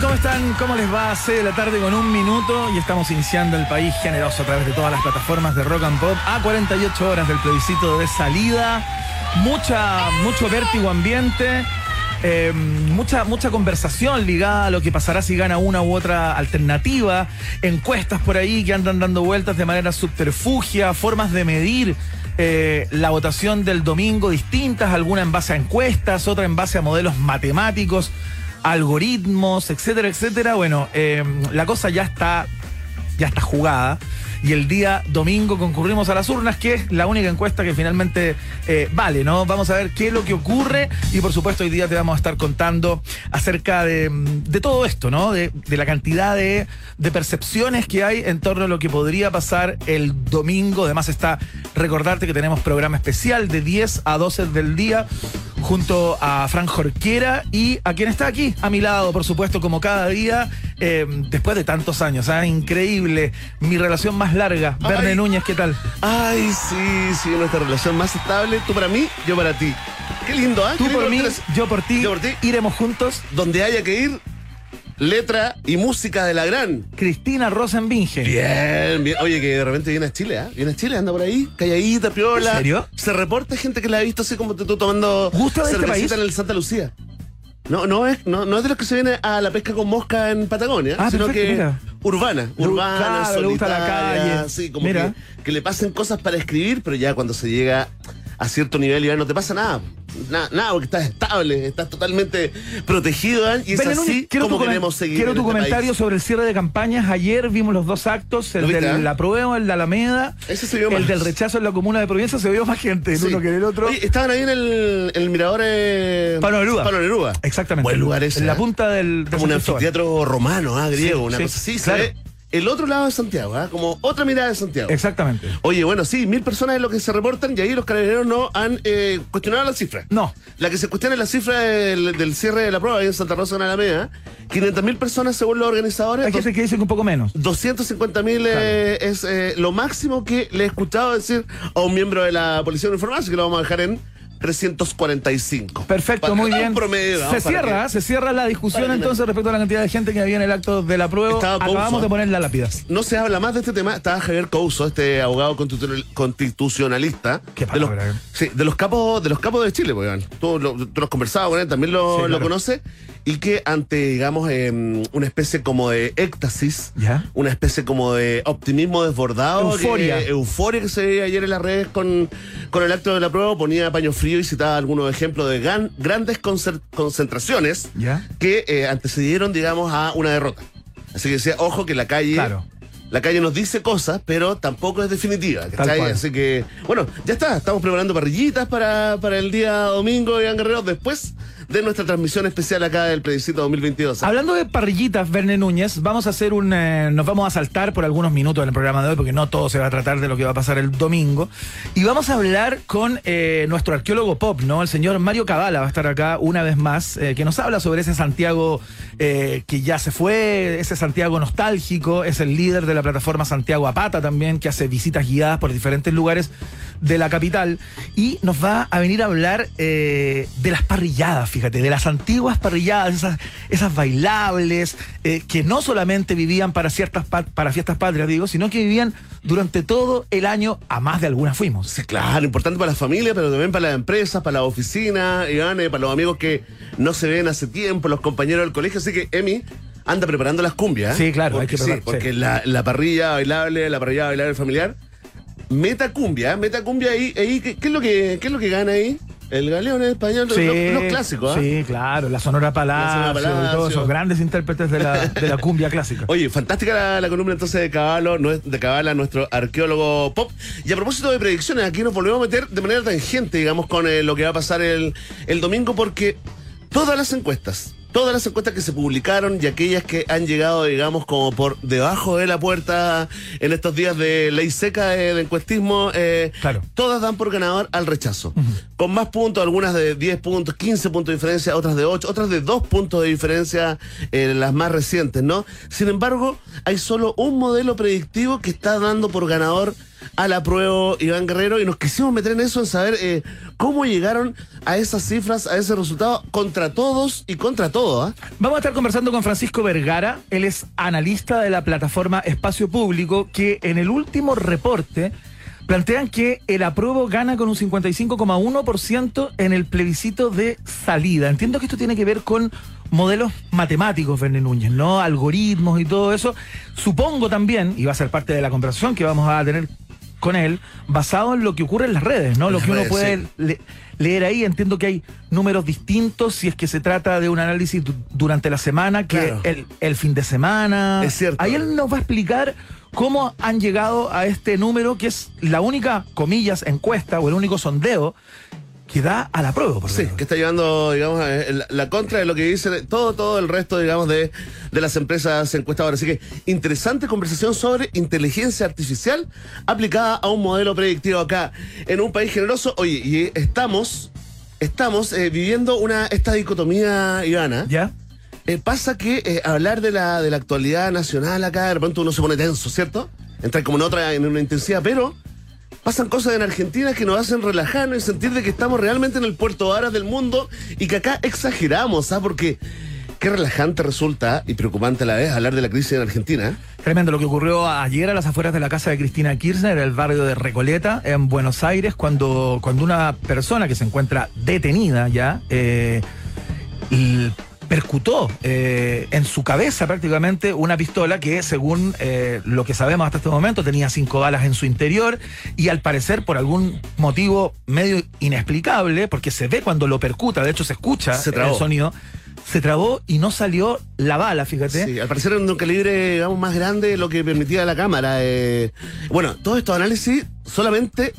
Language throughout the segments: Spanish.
¿Cómo están? ¿Cómo les va? 6 de la tarde con un minuto y estamos iniciando el país generoso a través de todas las plataformas de Rock and Pop a 48 horas del plebiscito de salida. Mucha, mucho vértigo ambiente. eh, mucha, mucha conversación ligada a lo que pasará si gana una u otra alternativa, encuestas por ahí que andan dando vueltas de manera subterfugia, formas de medir eh, la votación del domingo distintas, alguna en base a encuestas, otra en base a modelos matemáticos, algoritmos, etcétera, etcétera. Bueno, eh, la cosa ya está, ya está jugada. Y el día domingo concurrimos a las urnas, que es la única encuesta que finalmente eh, vale, ¿no? Vamos a ver qué es lo que ocurre y por supuesto hoy día te vamos a estar contando acerca de, de todo esto, ¿no? De, de la cantidad de, de, percepciones que hay en torno a lo que podría pasar el domingo. Además está recordarte que tenemos programa especial de 10 a 12 del día junto a Fran Jorquera y a quien está aquí, a mi lado, por supuesto, como cada día, eh, después de tantos años. ¿eh? Increíble. Mi relación más larga. Ay. Verne Núñez, ¿qué tal? Ay, sí, sí, nuestra relación más estable. Tú para mí, yo para ti. Qué lindo, ¿eh? Tú por mí, yo por ti. Yo por ti. Iremos juntos. Donde haya que ir, letra y música de la gran Cristina Rosenbinge. Bien, bien. Oye, que de repente viene a Chile, ¿eh? Viene a Chile, anda por ahí, calladita, piola. ¿En serio? Se reporta gente que la ha visto así como tú tomando ¿Gusto de cervecita este país? en el Santa Lucía. No, no es, no, no es de los que se viene a la pesca con mosca en Patagonia, ah, sino perfecto, que mira. urbana, urbana, claro, le gusta la calle. sí, como mira. que, que le pasen cosas para escribir, pero ya cuando se llega a cierto nivel ya no te pasa nada. Nada, nada, porque estás estable, estás totalmente protegido ¿eh? y es así quiero como queremos seguir. Quiero tu este comentario país. sobre el cierre de campañas. Ayer vimos los dos actos, el ¿Lo viste, del eh? la prueba, el de Alameda, Ese se vio el más. del rechazo en la comuna de Provincia, se vio más gente en Sí. uno que en el otro. Oye, estaban ahí en el, el mirador eh. Palo Neruda. Exactamente. Buen lugar ese. En la ¿eh? punta del, Como un anfiteatro romano, ah, griego, Sí, una sí, cosa así. se claro. ve el otro lado de Santiago, ¿ah? como otra mirada de Santiago. Exactamente. Oye, bueno, sí, mil personas es lo que se reportan y ahí los carabineros no han eh, cuestionado la cifra. No. La que se cuestiona es la cifra del, del cierre de la prueba ahí en Santa Rosa en Alameda. 500 mil personas según los organizadores. Hay gente que dice que un poco menos. 250 mil eh, es eh, lo máximo que le he escuchado decir a un miembro de la Policía Uniformada, así que lo vamos a dejar en 345. Perfecto, Para- muy bien. promedio, se cierra, que- se cierra la discusión para que- entonces respecto a la cantidad de gente que había en el acto de la prueba. Estaba Acabamos de poner la lápida. No se habla más de este tema. Estaba Javier Couso, este abogado constitu- constitucionalista. Qué de los, ¿eh? sí, de los capos, de los capos de Chile, pues, Iván. Tú, lo, tú lo has conversado con él, también lo, Sí, lo claro. Y que ante, digamos, em, una especie como de éxtasis, Ya. una especie como de optimismo desbordado. Euforia. que- euforia que se veía ayer en las redes con, con el acto de la prueba, ponía paño frío y citaba algunos ejemplos de gran- grandes concentraciones Ya. que eh, antecedieron, digamos, a una derrota. Así que decía, ojo que la calle. Claro. La calle nos dice cosas, pero tampoco es definitiva. Así que, bueno, ya está. Estamos preparando parrillitas para, para el día domingo, Iván Guerrero, después de nuestra transmisión especial acá del plebiscito 2022. Hablando de parrillitas, Verne Núñez, vamos a hacer un. eh, nos vamos a saltar por algunos minutos en el programa de hoy, porque no todo se va a tratar de lo que va a pasar el domingo. Y vamos a hablar con eh, nuestro arqueólogo pop, ¿no? El señor Mario Cabala va a estar acá una vez más, eh, que nos habla sobre ese Santiago que ya se fue, ese Santiago nostálgico, es el líder de la plataforma Santiago Apata también, que hace visitas guiadas por diferentes lugares de la capital. Y nos va a venir a hablar de las parrilladas, fíjate, de las antiguas parrilladas, esas, esas bailables, eh, que no solamente vivían para ciertas pa- para fiestas patrias, digo, sino que vivían durante todo el año, a más de algunas fuimos. Sí, claro, importante para la familia, pero también para las empresas, para la oficina, Iván, eh, para los amigos que no se ven hace tiempo, los compañeros del colegio. Así que Emi anda preparando las cumbias. ¿eh? Sí, claro, hay porque, que preparar, sí, porque sí. La, la parrilla bailable, la parrilla bailable familiar, meta cumbia, meta cumbia ahí, ahí ¿qué, qué es lo que, ¿qué es lo que gana ahí? El galeón en español, los, los clásicos, ¿ah? Sí, claro, la Sonora Palacio, La Sonora y todos Palacio. esos grandes intérpretes de la, de la cumbia clásica. Oye, fantástica la, la columna entonces de Caballo, de Cabala, nuestro arqueólogo pop. Y a propósito de predicciones, aquí nos volvemos a meter de manera tangente, digamos, con eh, lo que va a pasar el, el domingo, porque todas las encuestas, todas las encuestas que se publicaron y aquellas que han llegado, digamos, como por debajo de la puerta en estos días de ley seca de, de encuestismo, eh, Claro. todas dan por ganador al rechazo. Con más puntos, algunas de 10 puntos, 15 puntos de diferencia, otras de 8, otras de 2 puntos de diferencia, eh, las más recientes, ¿no? Sin embargo, hay solo un modelo predictivo que está dando por ganador a la prueba Iván Guerrero y nos quisimos meter en eso, en saber eh, cómo llegaron a esas cifras, a ese resultado contra todos y contra todo. ¿ah? Vamos a estar conversando con Francisco Vergara, él es analista de la plataforma Espacio Público, que en el último reporte plantean que el apruebo gana con un 55,1% en el plebiscito de salida. Entiendo que esto tiene que ver con modelos matemáticos, Verne Núñez, ¿no? Algoritmos y todo eso. Supongo también, y va a ser parte de la conversación que vamos a tener con él, basado en lo que ocurre en las redes, ¿no? lo que uno puede leer ahí. Entiendo que hay números distintos si es que se trata de un análisis durante la semana que el, el fin de semana. Es cierto. Ahí él nos va a explicar cómo han llegado a este número que es la única, comillas, encuesta o el único sondeo que da a la prueba. Por sí, que está llevando, digamos, eh, la, contra de lo que dice todo, todo el resto, digamos, de, de las empresas encuestadoras. Así que interesante conversación sobre inteligencia artificial aplicada a un modelo predictivo acá en un país generoso. Oye, y estamos, estamos eh, viviendo una esta dicotomía, Ivana. ¿Ya? Eh, pasa que eh, hablar de la, de la actualidad nacional acá, de repente uno se pone tenso, ¿cierto? Entra como en otra, en una intensidad, pero pasan cosas en Argentina que nos hacen relajarnos y sentir de que estamos realmente en el puerto ahora del mundo y que acá exageramos, ¿ah? Porque qué relajante resulta y preocupante la vez hablar de la crisis en Argentina. Tremendo lo que ocurrió ayer a las afueras de la casa de Cristina Kirchner, el barrio de Recoleta, en Buenos Aires, cuando, cuando una persona que se encuentra detenida ya, eh, percutó eh, en su cabeza prácticamente una pistola que, según eh, lo que sabemos hasta este momento, tenía cinco balas en su interior y al parecer por algún motivo medio inexplicable, porque se ve cuando lo percuta, de hecho se escucha el sonido, se trabó y no salió la bala, fíjate. Sí, al parecer era un calibre, digamos, más grande de lo que permitía la cámara. Eh. Bueno, todo estos análisis solamente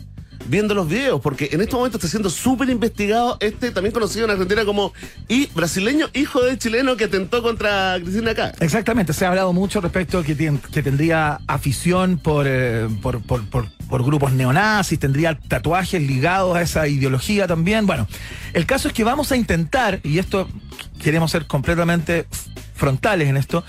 viendo los videos, porque en este momento está siendo súper investigado este, también conocido en Argentina como y brasileño, hijo de chileno que atentó contra Cristina acá. Exactamente, se ha hablado mucho respecto que, que tendría afición eh, por, por, por, por, grupos neonazis, tendría tatuajes ligados a esa ideología también. Bueno, el caso es que vamos a intentar, y esto queremos ser completamente frontales en esto,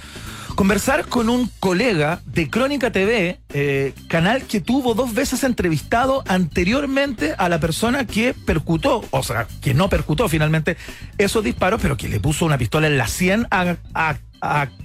conversar con un colega de Crónica TV, eh, canal que tuvo dos veces entrevistado anteriormente a la persona que percutó, o sea, que no percutó finalmente esos disparos, pero que le puso una pistola en la 100 a,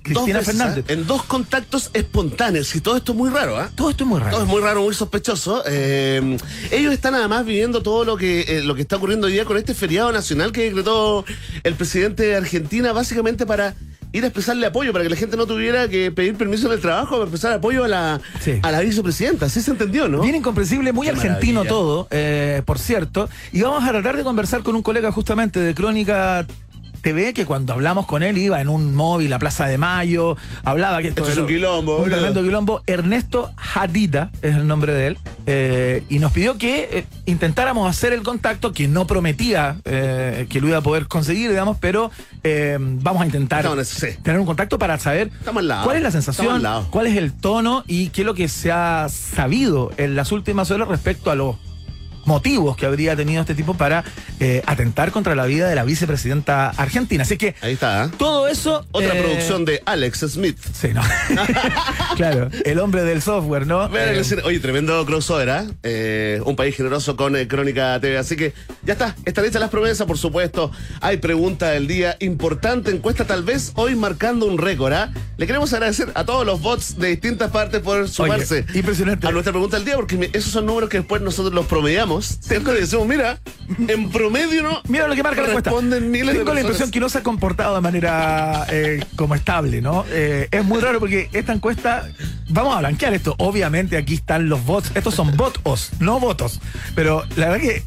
Cristina Fernández. ¿eh? En dos contactos espontáneos. Y todo esto es muy raro, ¿ah? Todo esto es muy raro. Todo es muy raro, muy sospechoso. Eh, ellos están además viviendo todo lo que, lo que está ocurriendo hoy día con este feriado nacional que decretó el presidente de Argentina, básicamente para ir a expresarle apoyo para que la gente no tuviera que pedir permiso en el trabajo para expresar apoyo a la, a la vicepresidenta. Así se entendió, ¿no? Bien incomprensible, muy argentino todo, eh, por cierto. Y vamos a tratar de conversar con un colega justamente de Crónica TV que cuando hablamos con él iba en un móvil a Plaza de Mayo, hablaba que esto, es un quilombo, un tremendo quilombo. Ernesto Hadida es el nombre de él, eh, y nos pidió que eh, intentáramos hacer el contacto, que no prometía eh, que lo iba a poder conseguir, digamos, pero vamos a intentar tener un contacto para saber cuál es la sensación, cuál es el tono y qué es lo que se ha sabido en las últimas horas respecto a los motivos que habría tenido este tipo para eh, atentar contra la vida de la vicepresidenta argentina. Así que. Ahí está. ¿eh? Todo eso. Otra eh, producción de Alex Smith. Sí, ¿no? claro, el hombre del software, ¿no? oye, tremendo crossover, ¿eh? un país generoso con Crónica TV. Así que ya está. Están hechas las promesas, por supuesto. Hay pregunta del día. Importante encuesta, tal vez hoy marcando un récord, ¿ah? Le queremos agradecer a todos los bots de distintas partes por sumarse impresionante. a nuestra pregunta del día, porque esos son números que después nosotros los promediamos tengo decimos, mira, en promedio no. Mira lo que marca la encuesta. Tengo la impresión que no se ha comportado de manera eh, como estable, ¿no? Eh, es muy raro porque esta encuesta, vamos a blanquear esto. Obviamente aquí están los bots. Estos son votos, no votos. Pero la verdad que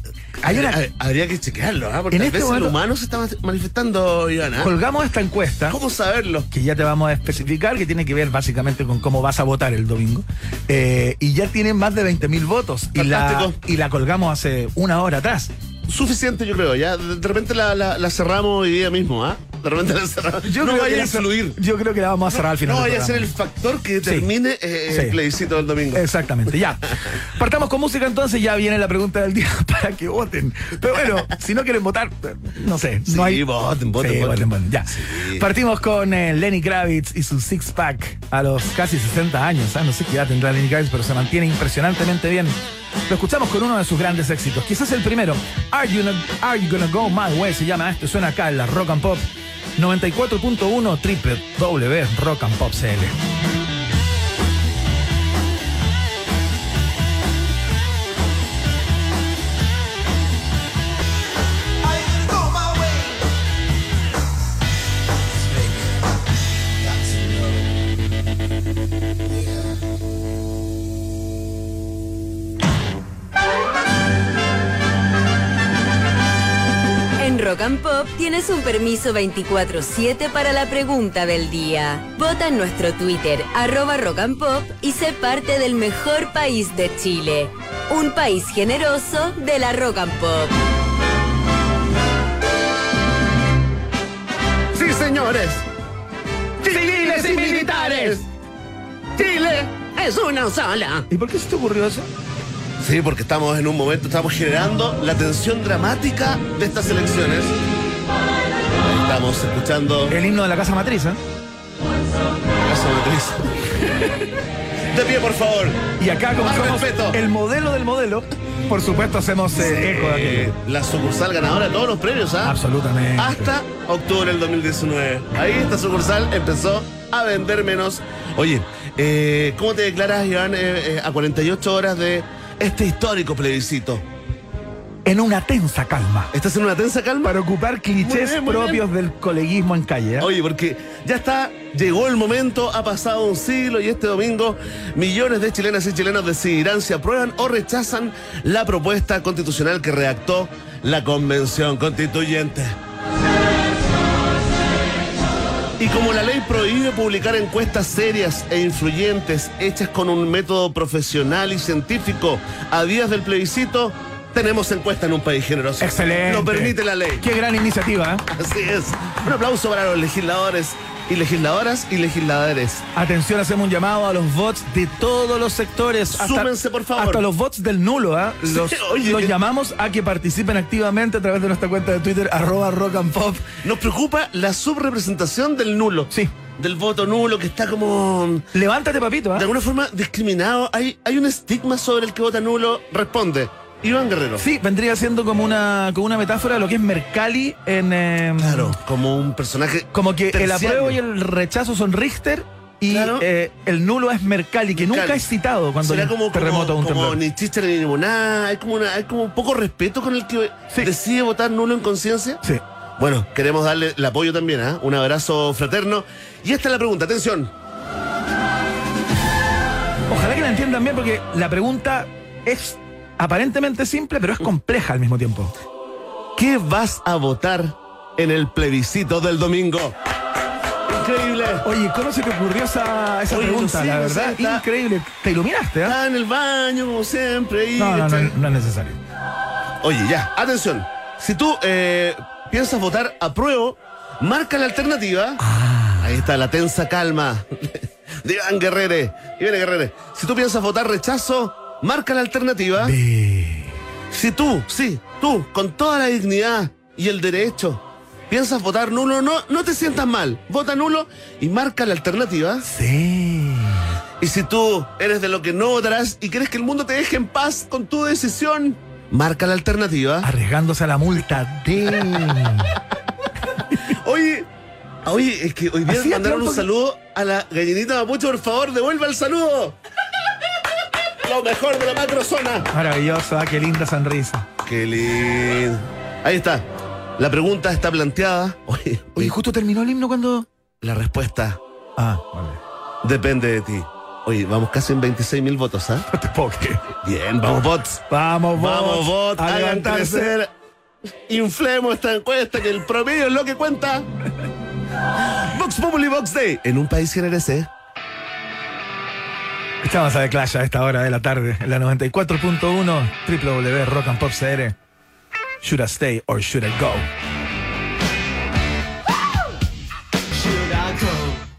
Habría que chequearlo, ¿ah? porque en este el humano se está manifestando, Ivana. Colgamos esta encuesta. ¿Cómo saberlo? Que ya te vamos a especificar, que tiene que ver básicamente con cómo vas a votar el domingo. Eh, y ya tienen más de 20 mil votos. Y la, y la colgamos hace una hora atrás suficiente, yo creo. Ya de repente la, cerramos hoy día mismo, ¿ah? De repente la cerramos. Yo no creo vaya que a la- influir. Yo creo que la vamos a cerrar al final. No del vaya a ser el factor que determine eh, Sí. el plebiscito del domingo. Exactamente, ya. Partamos con música entonces, ya viene la pregunta del día para que voten. Pero bueno, si no quieren votar, no sé, Sí, no hay. voten, voten, Sí, voten. voten, ya. Partimos con eh, Lenny Kravitz y su six pack a los casi 60 años. ¿ah? No sé qué edad tendrá Lenny Kravitz, pero se mantiene impresionantemente bien. Lo escuchamos con uno de sus grandes éxitos. Quizás el primero. Are You, Are You Gonna Go My Way? Se llama esto. Suena acá en la Rock and Pop 94.1 triple W Rock and Pop CL. Tienes un permiso 24-7 para la pregunta del día. Vota en nuestro Twitter, arroba Rock and Pop, y sé parte del mejor país de Chile. Un país generoso de la Rock and Pop. Sí, señores. Civiles y militares. Chile es una sola. ¿Y por qué se te ocurrió eso? Sí, porque estamos en un momento, estamos generando la tensión dramática de estas elecciones. Estamos escuchando El himno de la casa matriz, ¿eh? Casa Matriz. De pie, por favor. Y acá, como Más somos respeto. el modelo del modelo, por supuesto hacemos eh, eco de aquello. la sucursal ganadora de todos los premios, ¿ah? Absolutamente. Hasta octubre del 2019. Ahí esta sucursal empezó a vender menos. Oye, eh, ¿cómo te declaras, Iván, eh, a 48 horas de este histórico plebiscito? En una tensa calma. ¿Estás en una tensa calma? Para ocupar clichés bien, propios del coleguismo en calle. ¿eh? Oye, porque ya está, llegó el momento, ha pasado un siglo y este domingo millones de chilenas y chilenos decidirán si aprueban o rechazan la propuesta constitucional que redactó la Convención Constituyente. Y como la ley prohíbe publicar encuestas serias e influyentes hechas con un método profesional y científico a días del plebiscito, tenemos encuesta en un país generoso. Excelente. Lo permite la ley. Qué gran iniciativa. ¿eh? Así es. Un aplauso para los legisladores y legisladoras y legisladores. Atención, hacemos un llamado a los bots de todos los sectores. Súmense, por favor. Hasta los bots del nulo, ¿ah? Los, oye. los llamamos a que participen activamente a través de nuestra cuenta de Twitter, arroba rock and pop. Nos preocupa la subrepresentación del nulo. Sí. Del voto nulo que está como Levántate, papito, ¿ah? de alguna forma discriminado. Hay, hay un estigma sobre el que vota nulo. Responde. Iván Guerrero. Sí, vendría siendo como una, como una metáfora de lo que es Mercalli en. eh, Claro, como un personaje. Como que el apruebo y el rechazo son Richter y Claro. eh, el nulo es Mercalli, que nunca es citado cuando Será un como, terremoto o un como, como ni chiste ni limonada. Hay como, una, hay como un poco respeto con el que Sí. decide votar nulo en conciencia. Sí. Bueno, queremos darle el apoyo también, ¿ah? Un abrazo fraterno. Y esta es la pregunta, atención. Ojalá que la entiendan bien porque la pregunta es aparentemente simple, pero es compleja al mismo tiempo. ¿Qué vas a votar en el plebiscito del domingo? Increíble. Oye, ¿cómo se te ocurrió esa, esa Oye, pregunta? sé, la verdad, está- increíble. Te iluminaste, ¿ah? Está en el baño, como siempre. y- No, no, no, no es necesario. Oye, ya, atención. Si tú eh, piensas votar apruebo, marca la alternativa. Ah. Ahí está la tensa calma de Iván Guerrere. Iván Guerrere. Si tú piensas votar rechazo, marca la alternativa. Si tú, sí, tú, con toda la dignidad y el derecho, piensas votar nulo, no, no te sientas mal. Vota nulo y marca la alternativa. Sí. Y si tú eres de lo que no votarás y quieres que el mundo te deje en paz con tu decisión, marca la alternativa. Arriesgándose a la multa de. Oye, oye, es que hoy día mandaron un saludo a la gallinita mapuche, por favor, devuelva el saludo. Lo mejor de la macrozona. Maravilloso, ah, qué linda sonrisa. Qué lindo. Ahí está. La pregunta está planteada. Oye, justo terminó el himno cuando. la respuesta Ah, vale. depende de ti. Oye, vamos casi en 26 mil votos, ¿ah? No te puedo creer. Bien, vamos, bots. Vamos, vos. Vamos, bots. A Hagan levantarse. crecer. Inflemos esta encuesta que el promedio es lo que cuenta. Vox Populi Vox Day. En un país generese. Estamos a The Clash a esta hora de la tarde, en la 94.1 www Rock and Pop CR. Should I stay or should I go?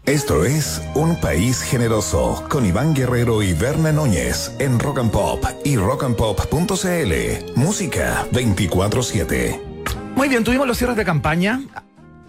Esto es Un País Generoso con Iván Guerrero y Berna Núñez en Rock and Pop y rockandpop.cl. Música 24-7. Muy bien, tuvimos los cierres de campaña.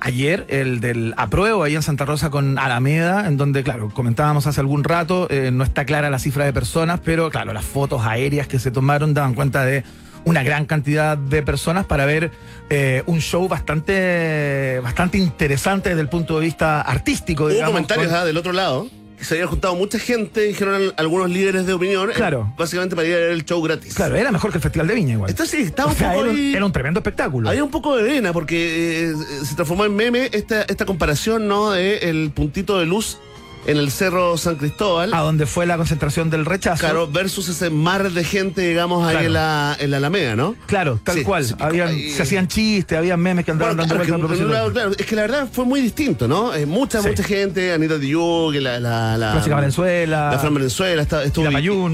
Ayer, el del apruebo ahí en Santa Rosa con Alameda, en donde, claro, comentábamos hace algún rato, eh, no está clara la cifra de personas, pero claro, las fotos aéreas que se tomaron daban cuenta de una gran cantidad de personas para ver eh, un show bastante, bastante interesante desde el punto de vista artístico. Hubo digamos, comentarios con- ah, del otro lado. Que Se había juntado mucha gente, dijeron al- algunos líderes de opinión, eh, Claro. básicamente para ir a ver el show gratis. Claro, era mejor que el Festival de Viña igual. Esto sí, estaba O un poco era, un, era un tremendo espectáculo. Había un poco de vena porque eh, se transformó en meme esta, esta comparación, ¿no? De el puntito de luz en el Cerro San Cristóbal. A donde fue la concentración del rechazo. Claro, versus ese mar de gente, digamos, ahí en, la, en la Alameda, ¿no? Claro, tal Sí, cual. se Habían- ahí. se hacían chistes, había memes que andaban Bueno, dando claro, que, lado, claro, es que la verdad fue muy distinto, ¿no? Eh, mucha, Sí. mucha gente, Anita Diu, que la, la, la Clásica Valenzuela. La Fran Valenzuela, está- estuvo.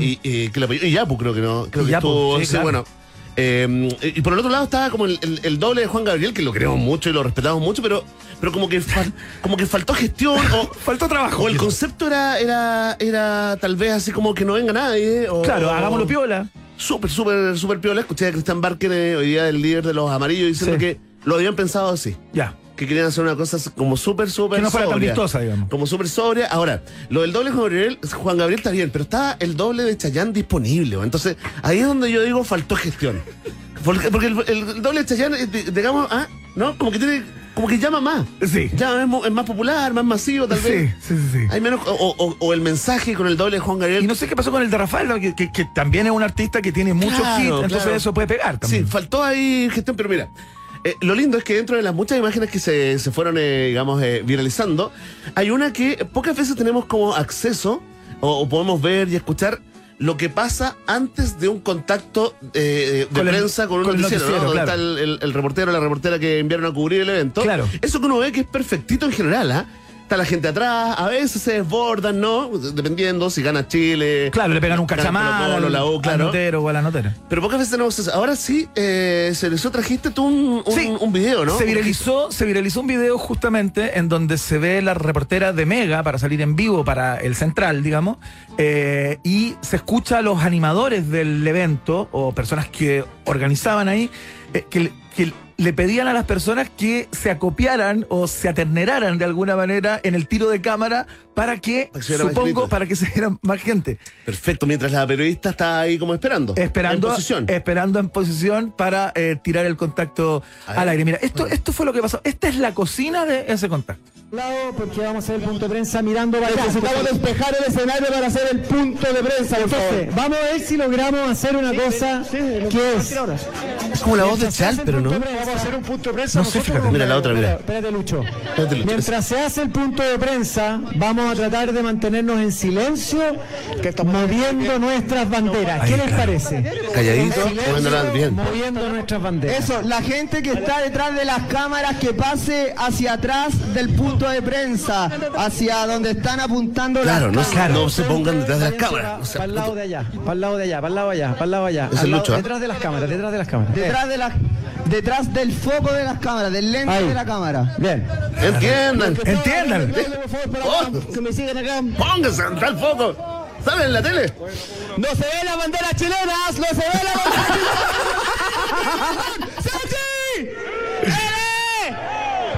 Y. Y, Yapu, creo que no. Creo que Yapu, estuvo. sí, sí, claro. bueno. Eh, y por el otro lado estaba como el, el- el doble de Juan Gabriel, que lo queremos mucho y lo respetamos mucho, pero, pero como que fal- como que faltó gestión o. Faltó trabajo. O el concepto era, era, era tal vez así como que no venga nadie. O, Claro, hagámoslo piola. Súper, súper, súper piola. Escuché a Cristian Barker eh, hoy día, el líder de los amarillos, diciendo Sí. que lo habían pensado así. Ya. Que querían hacer una cosa como súper, súper Que no fuera tan vistosa, digamos. Como súper sobria. Ahora, lo del doble Juan Gabriel, Juan Gabriel está bien, pero está el doble de Chayán disponible. Entonces, ahí es donde yo digo faltó gestión. Porque, porque el, el doble de Chayán, eh, di- digamos, ah, ¿no? Como que tiene, como que llama más. Sí. Ya es, más popular, más masivo, tal Sí, vez. sí, sí, sí. Hay menos, o, o- o el mensaje con el doble de Juan Gabriel. Y no sé qué pasó con el de Rafael, ¿no? que, que- que también es un artista que tiene muchos Claro, hits, entonces claro. eso puede pegar Sí, también. faltó ahí gestión, pero mira, eh, lo lindo es que dentro de las muchas imágenes que se, se fueron, eh, digamos, eh, viralizando, hay una que pocas veces tenemos como acceso o, o podemos ver y escuchar lo que pasa antes de un contacto eh, de Con el- prensa con un con noticiero, ¿no? noticiero, Donde claro. está el, el- el reportero o la reportera que enviaron a cubrir el evento. Claro. Eso que uno ve que es perfectito en general, ¿ah? Está la gente atrás, a veces se desbordan, ¿no? Dependiendo si gana Chile. Claro, le pegan un cachamán al, la U, al claro. notero o a la notera. Pero pocas veces tenemos eso. Ahora sí, eh, se les trajiste tú un, un, Sí. un video, ¿no? Se viralizó, se viralizó un video justamente en donde se ve la reportera de Mega para salir en vivo para el central, digamos, eh, y se escucha a los animadores del evento o personas que organizaban ahí eh, que, que le pedían a las personas que se acopiaran o se aterneraran de alguna manera en el tiro de cámara para que, Para supongo, para que se viera más gente. Perfecto, mientras la periodista está ahí como esperando. Esperando, En posición. esperando en posición para eh, tirar el contacto al aire. Mira, esto, esto fue lo que pasó. Esta es la cocina de ese contacto. lado porque vamos a hacer el punto de prensa mirando para. Necesitamos despejar el escenario para hacer el punto de prensa, por favor. Vamos a ver si logramos hacer una cosa que es. Es como la voz de Chal, pero no. prensa- Vamos a hacer un punto de prensa. No sé, fíjate. Mira la otra, mira. Espérate, Lucho. Espérate, Lucho. Mientras se hace el punto de prensa, vamos a tratar de mantenernos en silencio, moviendo nuestras banderas. ¿Qué les parece? Calladito, Silencio, moviéndola bien. Moviendo nuestras banderas. Eso, la gente que está detrás de las cámaras que pase hacia atrás del punto de prensa, hacia donde están apuntando Claro, las no, cámaras. no se pongan detrás de las cámaras. O sea, para el lado de allá, para el lado de allá, para el lado de allá, para el lado de allá. Es el lado- Lucho, ¿eh? Detrás de las cámaras, detrás de las cámaras. Detrás de las detrás del foco de las cámaras, del lente Ahí. de la cámara. Bien. Entiendan. Entiendan. Oh, Que me sigan acá. pónganse, el foco. ¿Sale en la tele? No se ve la bandera chilena, no se ve la bandera chilena. ¡Sachi! ¡Eh!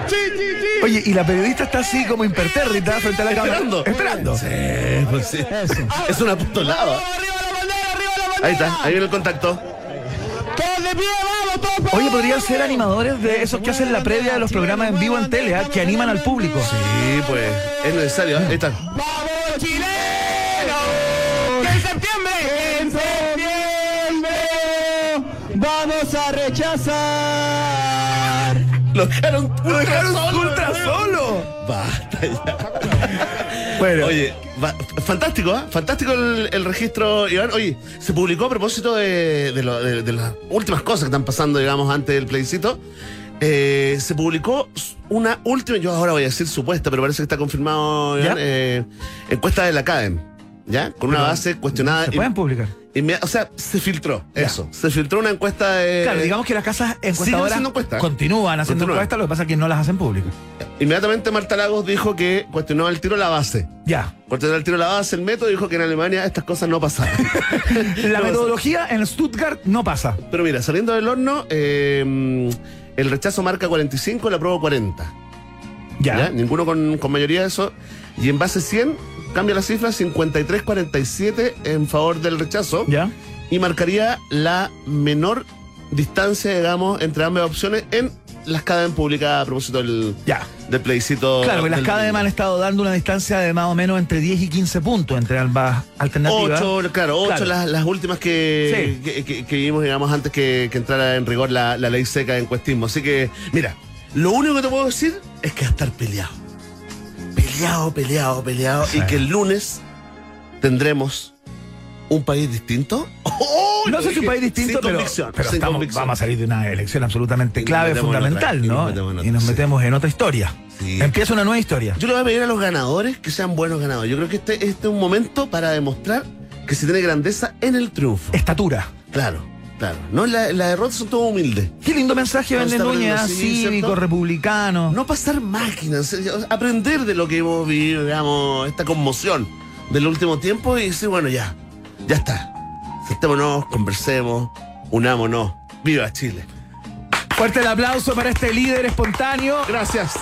¡Sí, sí, sí! Oye, y la periodista está así como impertérrita frente a la cámara. Esperando. Esperando. Sí, pues sí. Es un apostolado. ¡Arriba la bandera, arriba la bandera! Ahí está, ahí viene el contacto. Oye, podrían ser animadores de esos que hacen la previa de los programas en vivo en tele, ¿ah? que animan al público. Sí, pues, es necesario. ¿eh? Ahí está. ¡Vamos, chilenos! ¡Que en septiembre! ¡En septiembre! Vamos a rechazar. Lo dejaron, lo dejaron ultra solo. Basta ya. Bueno, Oye, va- fantástico, ¿ah? Fantástico el, el registro, Iván. Oye, se publicó a propósito de, de lo- de- de las últimas cosas que están pasando, digamos, antes del plebiscito. Eh, se publicó una última, yo ahora voy a decir supuesta, pero parece que está confirmado, Iván, eh, encuesta de la CADEM, ¿ya? Con una base cuestionada. se pueden publicar. o sea, se filtró, eso. Se filtró una encuesta de... Claro, digamos que las casas encuestadoras haciendo encuestas. continúan haciendo Continúan. encuestas, lo que pasa es que no las hacen públicas. Inmediatamente Marta Lagos dijo que cuestionó el tiro la base. Ya. Cuestionó el tiro la base, el método, dijo que en Alemania estas cosas no pasaban. La No, metodología en Stuttgart no pasa. Pero mira, saliendo del horno, eh, el rechazo marca 45, la apruebo 40. Ya. ¿ya? Ninguno con, con mayoría de eso. Y en base 100, cambia la cifra 53-47 en favor del rechazo. Ya. Y marcaría la menor distancia, digamos, entre ambas opciones en las cadenas públicas a propósito del, Ya. del plebiscito. Claro, que las CADEM han estado dando una distancia de más o menos entre 10 y 15 puntos entre ambas alternativas. Ocho, claro, ocho Claro. Las, las últimas que, Sí. que, que- que vimos, digamos, antes que, que entrara en rigor la, la ley seca de encuestismo. Así que, mira, lo único que te puedo decir es que va a estar peleado. Peleado, peleado, peleado. Sí. Y que el lunes tendremos un país distinto. ¡Oh! No sé si un país distinto, sin pero, convicción, pero sin estamos- convicción. vamos a salir de una elección absolutamente clave, fundamental, otra, y nos ¿no? metemos en Y nos sí. metemos en otra historia. Sí. Empieza una nueva historia. Yo le voy a pedir a los ganadores que sean buenos ganadores. Yo creo que este, este es un momento para demostrar que se tiene grandeza en el triunfo. Estatura. Claro, claro. No, la, la derrota son todos humildes. Qué lindo mensaje No, vende Núñez, cívico, ¿cierto? republicano. No pasar máquinas, sea, aprender de lo que hemos vivido, digamos, esta conmoción del último tiempo y decir, bueno, ya, ya está. Sentémonos, conversemos, unámonos. ¡Viva Chile! Fuerte el aplauso para este líder espontáneo. Gracias.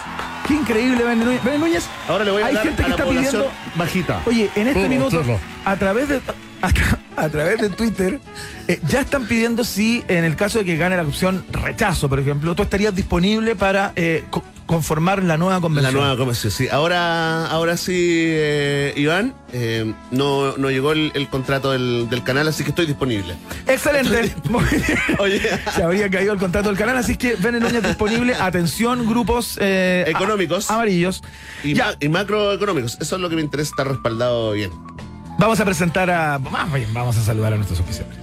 Qué increíble, Vende Núñez. Vende Núñez, Ahora le voy a hay gente a que la está pidiendo. bajita. Oye, en este minuto, a través de a, tra- a través de Twitter, eh, ya están pidiendo si en el caso de que gane la opción rechazo, por ejemplo, tú estarías disponible para eh, co- conformar la nueva La convención. nueva convención, sí. Ahora, ahora sí, eh, Iván, no, no llegó el, el contrato del, del canal, así que estoy disponible. Excelente. Oye, Se habría caído el contrato del canal, así que Vene Núñez disponible. Atención, grupos Económicos. amarillos. y, Ya. ma- y macroeconómicos, eso es lo que me interesa, estar respaldado bien. Vamos a presentar a. Vamos a saludar a nuestros oficiales.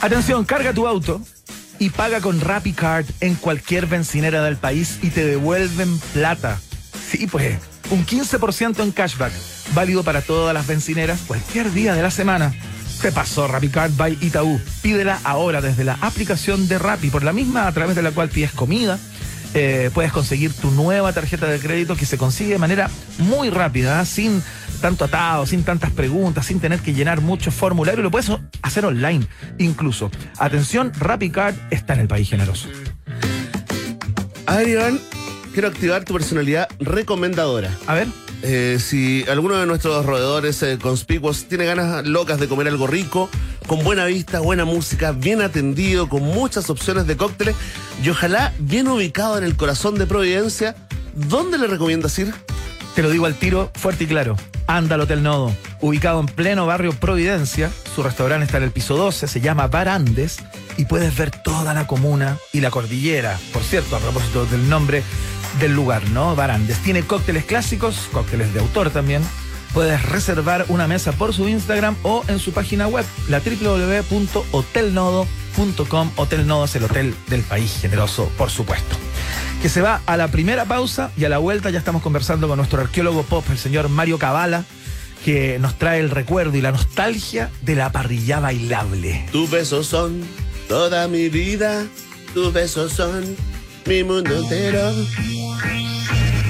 Atención, carga tu auto y paga con RappiCard en cualquier bencinera del país y te devuelven plata. Sí, pues, un 15% en cashback, válido para todas las bencineras cualquier día de la semana. Te pasó RappiCard by Itaú. Pídela ahora desde la aplicación de Rappi, por la misma a través de la cual pides comida. Eh, puedes conseguir tu nueva tarjeta de crédito que se consigue de manera muy rápida, ¿ah? sin tanto atado, sin tantas preguntas, sin tener que llenar muchos formularios. Lo puedes hacer online incluso. Atención, RappiCard está en el país generoso. A ver, Iván, quiero activar tu personalidad recomendadora. A ver, Eh, si alguno de nuestros roedores eh, conspicuos tiene ganas locas de comer algo rico, con buena vista, buena música, bien atendido, con muchas opciones de cócteles y ojalá bien ubicado en el corazón de Providencia, ¿dónde le recomiendas ir? te lo digo al tiro, fuerte y claro. Anda al Hotel Nodo, ubicado en pleno barrio Providencia. Su restaurante está en el piso 12, se llama Barandes y puedes ver toda la comuna y la cordillera. Por cierto, a propósito del nombre del lugar, ¿no? Barandes. Tiene cócteles clásicos, cócteles de autor también. Puedes reservar una mesa por su Instagram o en su página web, la www.hotelnodo.com. Hotel Nodo es el hotel del país generoso, por supuesto que se va a la primera pausa y a la vuelta ya estamos conversando con nuestro arqueólogo pop, el señor Mario Cabala, que nos trae el recuerdo y la nostalgia de la parrilla bailable. Tus besos son toda mi vida, tus besos son mi mundo entero.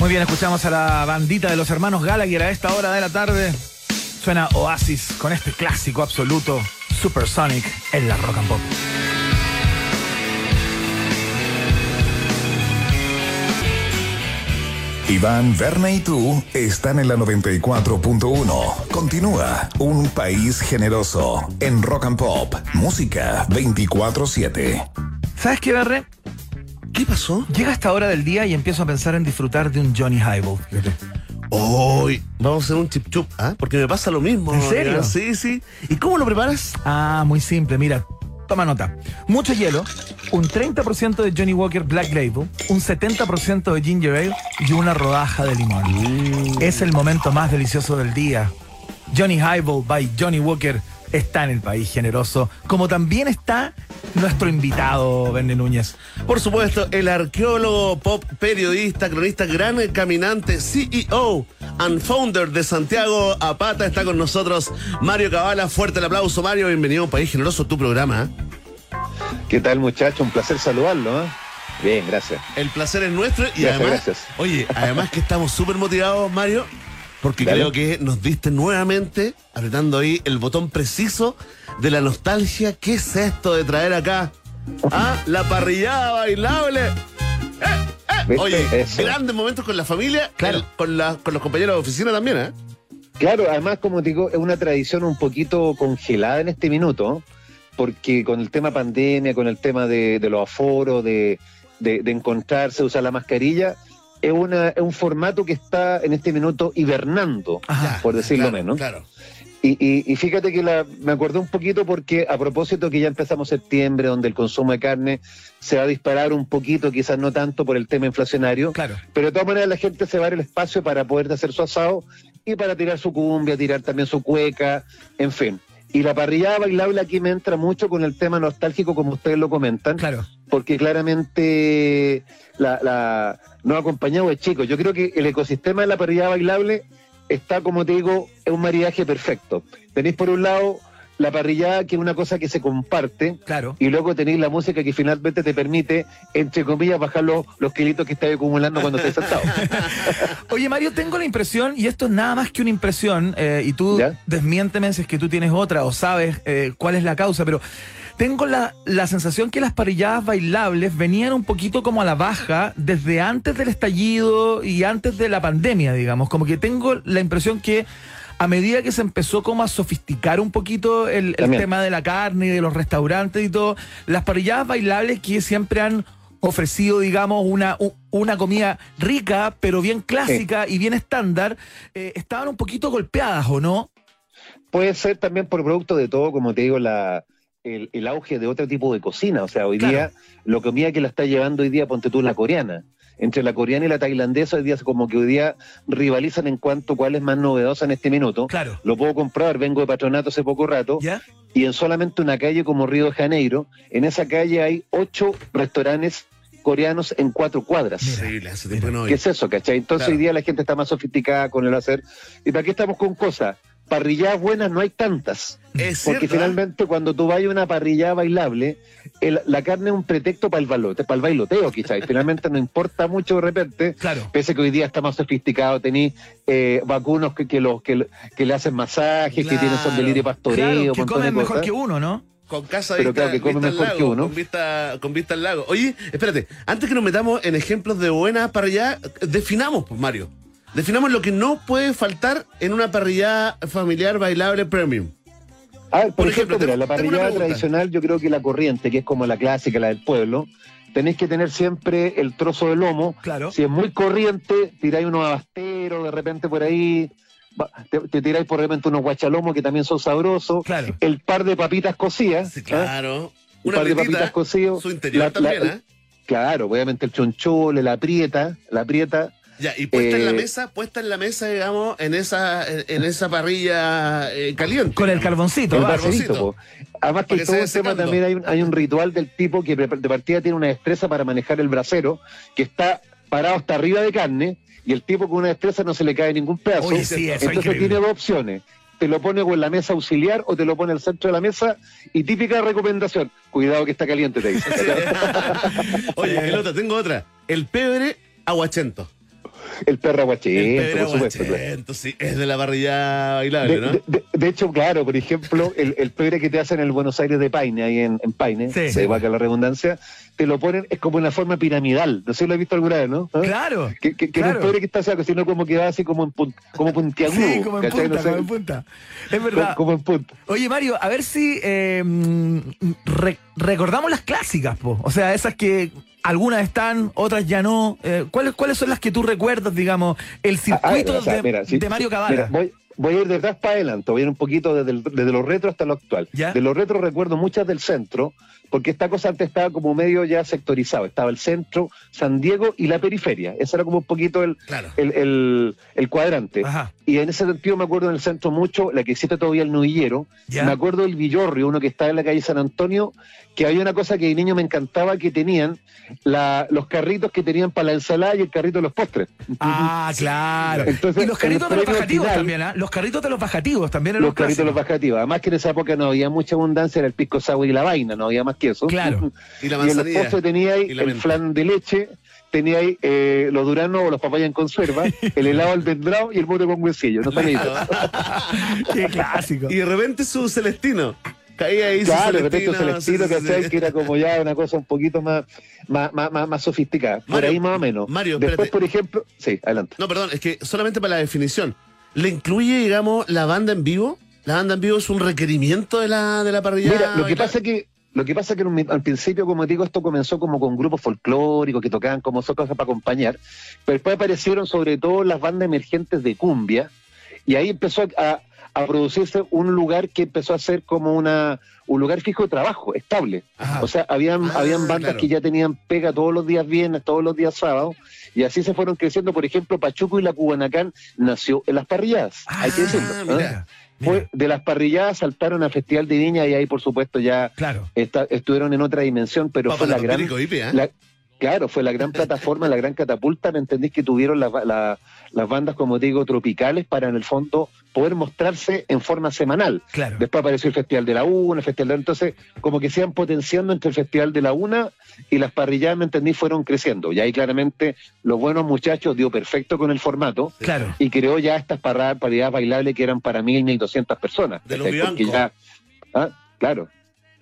Muy bien, escuchamos a la bandita de los hermanos Gallagher a esta hora de la tarde. Suena Oasis con este clásico absoluto, Supersonic, en la Rock and Pop. Iván, Verne y tú están en la 94.1. Continúa Un País Generoso en Rock and Pop. Música 24-7. ¿Sabes qué, Berre? ¿Qué pasó? Llega esta hora del día y empiezo a pensar en disfrutar de un Johnny Highball. Hoy vamos a hacer un chip chup, ¿ah? Porque me pasa lo mismo. ¿En serio? Sí, sí. ¿Y cómo lo preparas? Ah, muy simple. Mira, toma nota. Mucho hielo, un 30% de Johnny Walker Black Label, un 70% de Ginger Ale y una rodaja de limón. Es el momento más delicioso del día. Johnny Highball by Johnny Walker está en el país generoso, como también está nuestro invitado, Verne Núñez. Por supuesto, el arqueólogo, pop, periodista, cronista, gran caminante, CEO and founder de Santiago Apata está con nosotros, Mario Cabala. Fuerte el aplauso, Mario. Bienvenido a un país generoso, tu programa. ¿eh? ¿Qué tal, muchacho? Un placer saludarlo. ¿eh? Bien, gracias. El placer es nuestro y Gracias, además, gracias. oye, además que estamos súper motivados, Mario, porque Dale. creo que nos diste nuevamente, apretando ahí el botón preciso de la nostalgia. ¿Qué es esto de traer acá? Ah, la parrillada bailable. Eh, eh. Oye, Eso. grandes momentos con la familia, Claro. el- con, la- con los compañeros de oficina también, ¿eh? Claro, además, como te digo, es una tradición un poquito congelada en este minuto, porque con el tema pandemia, con el tema de, de los aforos, de, de- de encontrarse, usar la mascarilla, es, una, es un formato que está en este minuto hibernando, Ajá, por decirlo Claro, menos. Claro. Y, y- y fíjate que la, me acordé un poquito porque a propósito que ya empezamos septiembre, donde el consumo de carne se va a disparar un poquito, quizás no tanto por el tema inflacionario, Claro. pero de todas maneras la gente se va a dar el espacio para poder hacer su asado y para tirar su cumbia, tirar también su cueca, en fin. Y la parrillada bailable aquí me entra mucho con el tema nostálgico, como ustedes lo comentan, Claro. porque claramente la, la, nos ha acompañado de chicos. Yo creo que el ecosistema de la parrillada bailable está, como te digo, es un maridaje perfecto. Tenéis por un lado la parrillada, que es una cosa que se comparte, Claro. y luego tenéis la música que finalmente te permite, entre comillas, bajar los, los kilitos que estás acumulando cuando estés sentado. Oye, Mario, tengo la impresión, y esto es nada más que una impresión, eh, y tú ¿Ya? desmiénteme si es que tú tienes otra o sabes eh, cuál es la causa, pero tengo la, la sensación que las parilladas bailables venían un poquito como a la baja desde antes del estallido y antes de la pandemia, digamos. Como que tengo la impresión que a medida que se empezó como a sofisticar un poquito el, tema de la carne y de los restaurantes y todo, las parilladas bailables que siempre han ofrecido, digamos, una, una comida rica, pero bien clásica y bien estándar, eh, estaban un poquito golpeadas, ¿o no? Puede ser también por producto de todo, como te digo, la, el, el auge de otro tipo de cocina. O sea, hoy Claro. día, la comida que la está llevando hoy día, ponte tú la coreana. Entre la coreana y la tailandesa, hoy día como que hoy día rivalizan en cuanto a cuál es más novedosa en este minuto. Claro. Lo puedo comprar, vengo de patronato hace poco rato, ¿Ya? y en solamente una calle como Río de Janeiro, en esa calle hay ocho restaurantes coreanos en cuatro cuadras. No ¿Qué es eso, cachai? Entonces Claro. hoy día la gente está más sofisticada con el hacer. ¿Y para qué estamos con cosas? Parrilladas buenas no hay tantas. Es Porque cierto, ¿eh? finalmente cuando tú vas a una parrillada bailable, el- la carne es un pretexto para el, balote, para el bailoteo, quizás. Finalmente no importa mucho de repente, Claro. pese que hoy día está más sofisticado, tenéis eh, vacunos que, que, los, que, que le hacen masajes, que tienen son delirio pastoreo, Claro, que comen mejor cosas. que uno, ¿no? Con casa Pero vista, claro que come vista al mejor lago, que uno. Con vista, con vista al lago. Oye, espérate, antes que nos metamos en ejemplos de buena parrillada, definamos, pues Mario. Definamos lo que no puede faltar en una parrillada familiar bailable premium. Ah, por, Por ejemplo, ejemplo, mira, la parrillada tradicional, yo creo que la corriente, que es como la clásica, la del pueblo, tenéis que tener siempre el trozo de lomo. Claro. Si es muy corriente, tiráis unos abasteros de repente por ahí, te, te tiráis por repente unos guachalomos que también son sabrosos. Claro. El par de papitas cocidas. Sí, ¿ah? claro. Un Una par de papitas cocidos. Su interior La- también, la- ¿eh? Claro, obviamente el chonchole, la prieta, la prieta. Ya, y puesta en la Eh, mesa, puesta en la mesa, digamos, en esa, en, en esa parrilla eh, caliente. Con el carboncito, El po. Además que que todo el tema también hay un, hay un ritual del tipo que de partida tiene una destreza para manejar el brasero, que está parado hasta arriba de carne, y el tipo con una destreza no se le cae ningún pedazo. Oye, sí, eso es Entonces increíble. tiene dos opciones. Te lo pone con la mesa auxiliar o te lo pone al centro de la mesa y típica recomendación, cuidado que está caliente, te dice. Oye, el otro, tengo otra. El pebre aguachento. El perro El aguachento, pebre por supuesto. claro. sí. Es de la parrilla bailable, De, ¿no? de- de- de hecho, claro, por ejemplo, el, el pebre que te hacen en el Buenos Aires de Paine, ahí en, en Paine, Sí. se va la redundancia, te lo ponen, es como una forma piramidal. No sé si lo has visto alguna vez, ¿no? ¿Ah? Claro. Que, que, que no es claro. pebre que está así, sino como que va así como, en pun- como puntiagudo. Sí, como en punta, No sé, como en punta. Es como- verdad. como en punta. Oye, Mario, a ver si eh, re- recordamos las clásicas, po. O sea, esas que algunas están, otras ya no. Eh, ¿cuáles, ¿Cuáles son las que tú recuerdas, digamos, el Ah, circuito o sea, de, mira, si- de Mario mira, voy, voy a ir de atrás para adelante, voy a ir un poquito desde, el- desde lo retro hasta lo actual. Ya. De lo retro recuerdo muchas del centro, porque esta cosa antes estaba como medio ya sectorizado. Estaba el centro, San Diego y la periferia. Ese era como un poquito el, Claro. el, el- el cuadrante. Ajá. Y en ese sentido me acuerdo en el centro mucho, la que existe todavía el Nudillero. Ya. Me acuerdo del Villorrio, uno que estaba en la calle San Antonio, que había una cosa que de niño me encantaba, que tenían la- los carritos que tenían para la ensalada y el carrito de los postres. Ah, claro. Entonces, y los carritos el de los bajativos final- también, ¿ah? Los carritos de los bajativos también eran los los carritos de los bajativos. Además que en esa época no había mucha abundancia, era el pisco sour y la vaina, no había más que eso. Claro. Y la y en los manzanilla. postres tenía ahí el flan de leche, tenía ahí eh, los duranos o los papayas en conserva, el helado almendrado y el mote con huesillo. No eso. Qué clásico. Y de repente su Celestino. Caía ahí su Claro, de repente Celestino. Celestino, sí, sí, sí. Que era como ya una cosa un poquito más, más, más, más, más sofisticada. Por Mario, ahí más o menos. Mario, Después, espérate. por ejemplo, sí, adelante. No, perdón, es que solamente para la definición. ¿Le incluye, digamos, la banda en vivo? ¿La banda en vivo es un requerimiento de la, de la parrilla? Mira, lo que pasa es que lo que pasa es que un- al principio, como digo, esto comenzó como con grupos folclóricos que tocaban como cosas para acompañar, pero después aparecieron sobre todo las bandas emergentes de cumbia y ahí empezó a, a producirse un lugar que empezó a ser como una un lugar fijo de trabajo, estable. Ajá. O sea, habían, Ah, habían bandas claro. que ya tenían pega todos los días viernes, todos los días sábados, y así se fueron creciendo. Por ejemplo, Pachuco y la Cubanacán nació en las parrilladas, hay que decirlo. Ah, ¿eh? Fue, de las parrilladas saltaron al Festival de Viña y ahí, por supuesto, ya Claro. esta- estuvieron en otra dimensión, pero fue la gran. ¿eh? la- claro, fue la gran plataforma, la gran catapulta, ¿me entendís? Que tuvieron las ba- la- las bandas, como digo, tropicales para en el fondo poder mostrarse en forma semanal. Claro. Después apareció el Festival de la Una, el Festival de entonces como que se iban potenciando entre el Festival de la Una y las parrilladas, ¿me entendí? Fueron creciendo. Y ahí claramente los buenos muchachos dio perfecto con el formato Claro. y creó ya estas parrilladas bailables que eran para mil, mil doscientas personas. De los ya- ah, claro.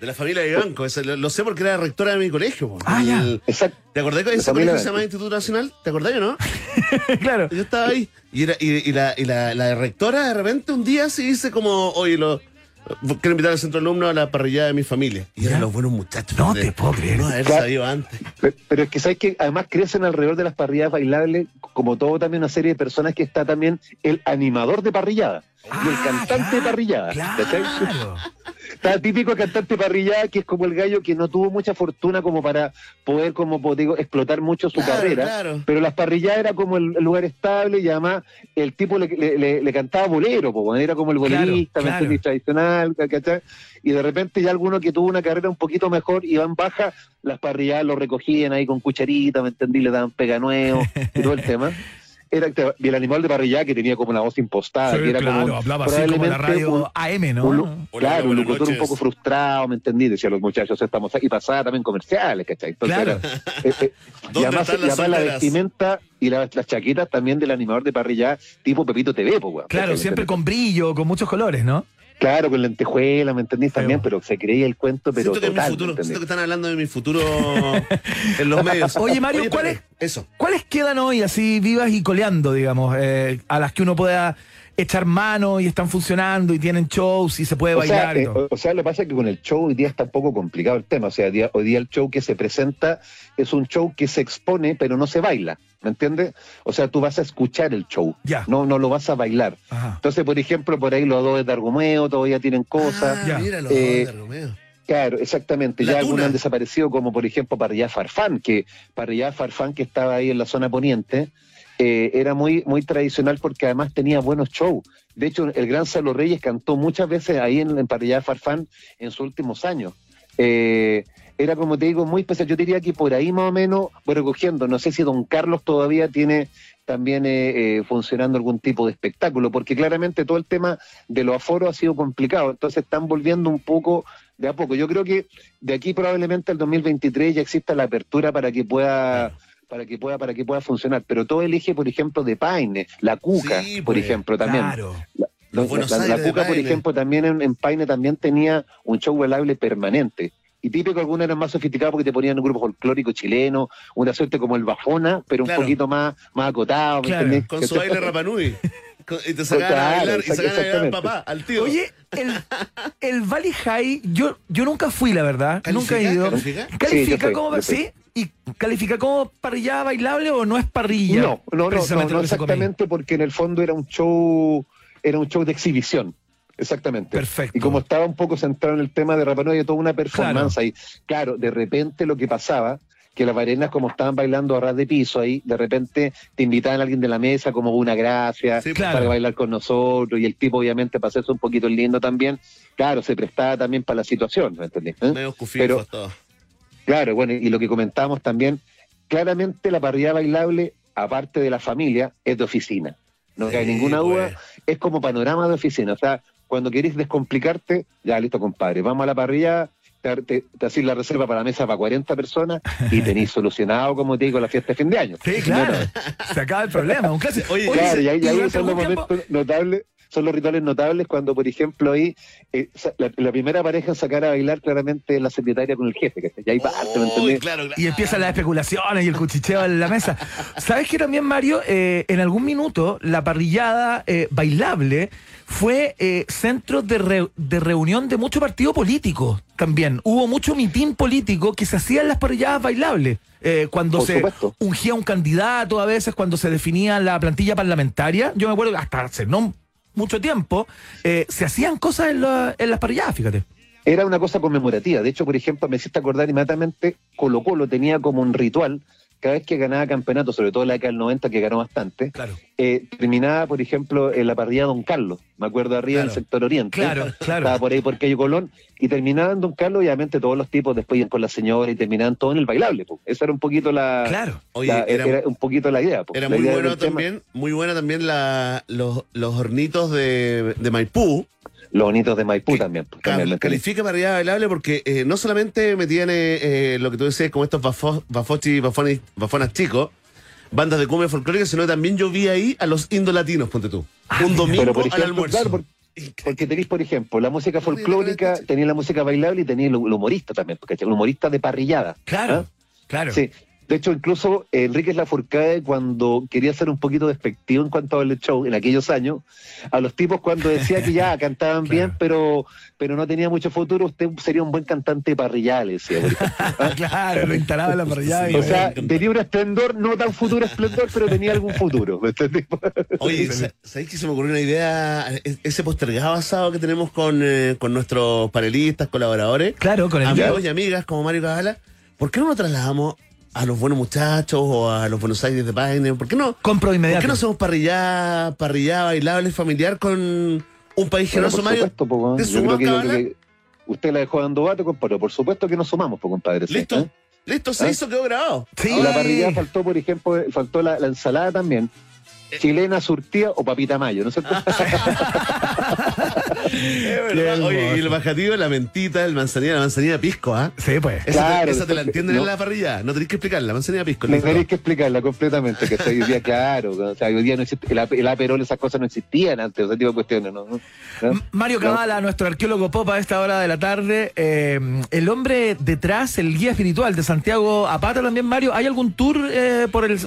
De la familia de Banco. ese lo, lo sé porque era rectora de mi colegio. Ah, ya. El- Exacto. ¿Te acordás que De ese colegio se llama. Instituto Nacional? ¿Te acordás o no? claro. Yo estaba ahí. Y, era, y, y la, y la, la rectora de repente un día se dice como, oye, lo, quiero invitar al centro alumno a la parrillada de mi familia. Y eran los buenos muchachos. No de- te puedo creer. No haber Claro. sabido antes. Pe- Pero es que sabes que además crecen alrededor de las parrilladas bailables, como todo también una serie de personas que está también el animador de parrillada y el Ah, cantante de claro, parrillada. Claro. Está el típico cantante de parrillada que es como el gallo que no tuvo mucha fortuna como para poder, como pues, digo, explotar mucho su Claro, carrera. Pero las parrilladas era como el, el lugar estable y además el tipo le, le- le- le cantaba bolero, po, era como el bolerista, tradicional, ¿cachai? Y de repente ya alguno que tuvo una carrera un poquito mejor iba en baja, las parrilladas lo recogían ahí con cucharita, ¿me entendí? Le daban pega nuevo y todo el tema. Era el animal de parrillada que tenía como una voz impostada, Sí, que era claro, como hablaba así como la probablemente un- radio AM, ¿no? un claro, un locutor un poco frustrado, ¿me entendí? Decía los muchachos, estamos aquí. Y pasaba también comerciales, ¿cachai? Entonces Claro. era- eh, eh, y ¿Dónde además, y la vestimenta y la- las chaquetas también del animador de parrilla tipo Pepito TV, pues. Claro, siempre con brillo, con muchos colores, ¿no? Claro, con lentejuela, ¿me entendís? También, pero se creía el cuento, pero siento que es mi total, futuro. Siento que están hablando de mi futuro en los medios. Oye, Mario, ¿cuál espérate, Eso. ¿Cuáles quedan hoy así vivas y coleando, digamos, eh, a las que uno pueda echar mano y están funcionando y tienen shows y se puede O sea, bailar eh, o sea, lo que pasa es que con el show hoy día está un poco complicado el tema. O sea, día- hoy día el show que se presenta es un show que se expone, pero no se baila. ¿Me entiendes? O sea, tú vas a escuchar el show, Ya. no, no lo vas a bailar. Ajá. Entonces, por ejemplo, por ahí los dos de Argumeo todavía tienen cosas. Ah, Ya. mira los Eh, dos de Romeo. Claro, exactamente. La ya algunos han desaparecido, como por ejemplo Parrillá Farfán, que Parrillá Farfán, que estaba ahí en la zona poniente, eh, era muy, muy tradicional porque además tenía buenos shows. De hecho, el gran Salo Reyes cantó muchas veces ahí en, en Parrillá Farfán en sus últimos años. Eh, era, como te digo, muy especial. Yo diría que por ahí más o menos voy recogiendo. No sé si Don Carlos todavía tiene también eh, eh, funcionando algún tipo de espectáculo, porque claramente todo el tema de los aforos ha sido complicado. Entonces están volviendo un poco de a poco. Yo creo que de aquí probablemente al 2023 ya exista la apertura para que pueda para que pueda para que pueda funcionar, pero todo elige, por ejemplo, de Paine, la Cuca, Sí, por pues, ejemplo, también. Claro. La, Los Cuca, por ejemplo, también en, en Paine también tenía un show bailable permanente. Y típico, algunos eran más sofisticados porque te ponían un grupo folclórico chileno, una suerte como el Bafona, pero Claro. un poquito más, más acotado. ¿me Claro, entendés? Con su baile Rapanui. Y te sacaban a Claro, bailar y sacaban a bailar al papá, al tío. Oye, el, el Valley High, yo, yo nunca fui, la verdad. ¿Califica? Nunca he ido. ¿Califica? Sí, ¿Califica fui, como sí? ¿Y califica como parrilla bailable o no es parrilla? No, no, no, no, exactamente porque en el fondo era un show era un show de exhibición. Exactamente. Perfecto. Y como estaba un poco centrado en el tema de Rapa Nui, toda una performance ahí. Claro, de repente lo que pasaba, que las barenas como estaban bailando a ras de piso ahí, de repente te invitaban a alguien de la mesa como una gracia Sí, claro. para bailar con nosotros y el tipo obviamente para hacerse un poquito lindo también, claro, se prestaba también para la situación, ¿me entendés? ¿Eh? Medio Pero- todo. Claro, bueno, y lo que comentábamos también, claramente la parrilla bailable, aparte de la familia, es de oficina. No Sí, hay ninguna duda, pues. es como panorama de oficina. O sea, cuando queréis descomplicarte, ya listo, compadre, vamos a la parrilla, te, te, te hacís la reserva para la mesa para 40 personas y tenéis solucionado, como te digo, la fiesta de fin de año. Sí, claro. Se acaba el problema. Un clásico. Oye, Claro, y ahí, y ahí son los momentos notables, son los rituales notables cuando, por ejemplo, ahí eh, la, la primera pareja sacar a bailar claramente la secretaria con el jefe, que y ahí parte, ¿me claro, claro. Y empiezan las especulaciones y el cuchicheo en la mesa. ¿Sabes que también, Mario? Eh, en algún minuto, la parrillada eh, bailable fue eh, centro de, re- de reunión de mucho partido político también. Hubo mucho mitín político que se hacía en las parrilladas bailables. Eh, cuando Por se supuesto. ungía un candidato, a veces cuando se definía la plantilla parlamentaria. Yo me acuerdo que hasta hace no mucho tiempo eh, se hacían cosas en, la- en las parrilladas, fíjate. Era una cosa conmemorativa. De hecho, por ejemplo, me hiciste acordar inmediatamente, Colo Colo tenía como un ritual, cada vez que ganaba campeonato, sobre todo la década del 90, que ganó bastante, Claro. eh, terminaba, por ejemplo, en la parrilla Don Carlos, me acuerdo arriba Claro. del sector oriente. Claro, claro. Estaba por ahí por Cayo Colón, y terminaba en Don Carlos, y obviamente todos los tipos después iban con la señora y terminaban todo en el bailable. po. Esa era un poquito la, Claro. Oye, la- era- era, un poquito la idea. po. Era La muy idea bueno también, muy buena también la, los, los hornitos de, de Maipú. Los bonitos de Maipú que también. po, cal- también, ¿me entendés? califica para arriba bailable porque eh, no solamente metían eh, eh, lo que tú decías como estos bafo- bafochi, bafones, bafonas chicos, bandas de cumbia folclórica, sino que también yo vi ahí a los indolatinos, ponte tú. un domingo Pero por al almuerzo. claro, por- porque tenéis, por ejemplo, la música folclórica, tenéis la música bailable y tenéis el, el humorista también, porque el humorista de parrillada. Claro. ¿ah? Claro. Sí. De hecho, incluso Enríquez Lafourcade, cuando quería ser un poquito despectivo en cuanto al show en aquellos años, a los tipos cuando decía que ya cantaban bien, pero pero no tenía mucho futuro, usted sería un buen cantante de parrillada, le decía. Ah, claro, lo instalaba en la parrillada. y- O sea, tenía un esplendor, no tan futuro esplendor, pero tenía algún futuro. ¿me entendés? Oye, sa- ¿sabéis que se me ocurrió una idea? Es- Ese postergado asado que tenemos con, eh, con nuestros panelistas, colaboradores, claro, con el amigos y amigas como Mario Cabala, ¿por qué no nos trasladamos a los buenos muchachos o a los Buenos Aires de Paine? ¿Por qué no? compro ¿Por inmediato. qué no hacemos parrillada, parrillada bailable familiar con un país Bueno, generoso, por Mario? supuesto, po, ¿Te yo creo sumas, usted la dejó dando bate, compadre. Por supuesto que nos sumamos, po, compadre. ¿Listo? ¿eh? Listo, se ¿Ah? hizo, quedó grabado. Sí. La parrilla faltó, por ejemplo, faltó la, la ensalada también. Eh. Chilena surtida o papita mayo, ¿no es cierto? Es verdad. Qué Oye, y el bajativo, la mentita, el manzanilla, la manzanilla pisco, ¿ah? Sí, pues. Esa, Claro, te, esa te la entienden en no. la parrilla. No tenéis que explicarla, manzanilla pisco. Listo. tenéis que explicarla completamente, que hoy día, claro, o sea, hoy día no existe, el, el aperol, esas cosas no existían antes, ese tipo de cuestiones, ¿no? ¿No? Mario Cabala, nuestro arqueólogo pop a esta hora de la tarde, eh, el hombre detrás, el guía espiritual de Santiago Apata también, Mario, ¿hay algún tour eh, por el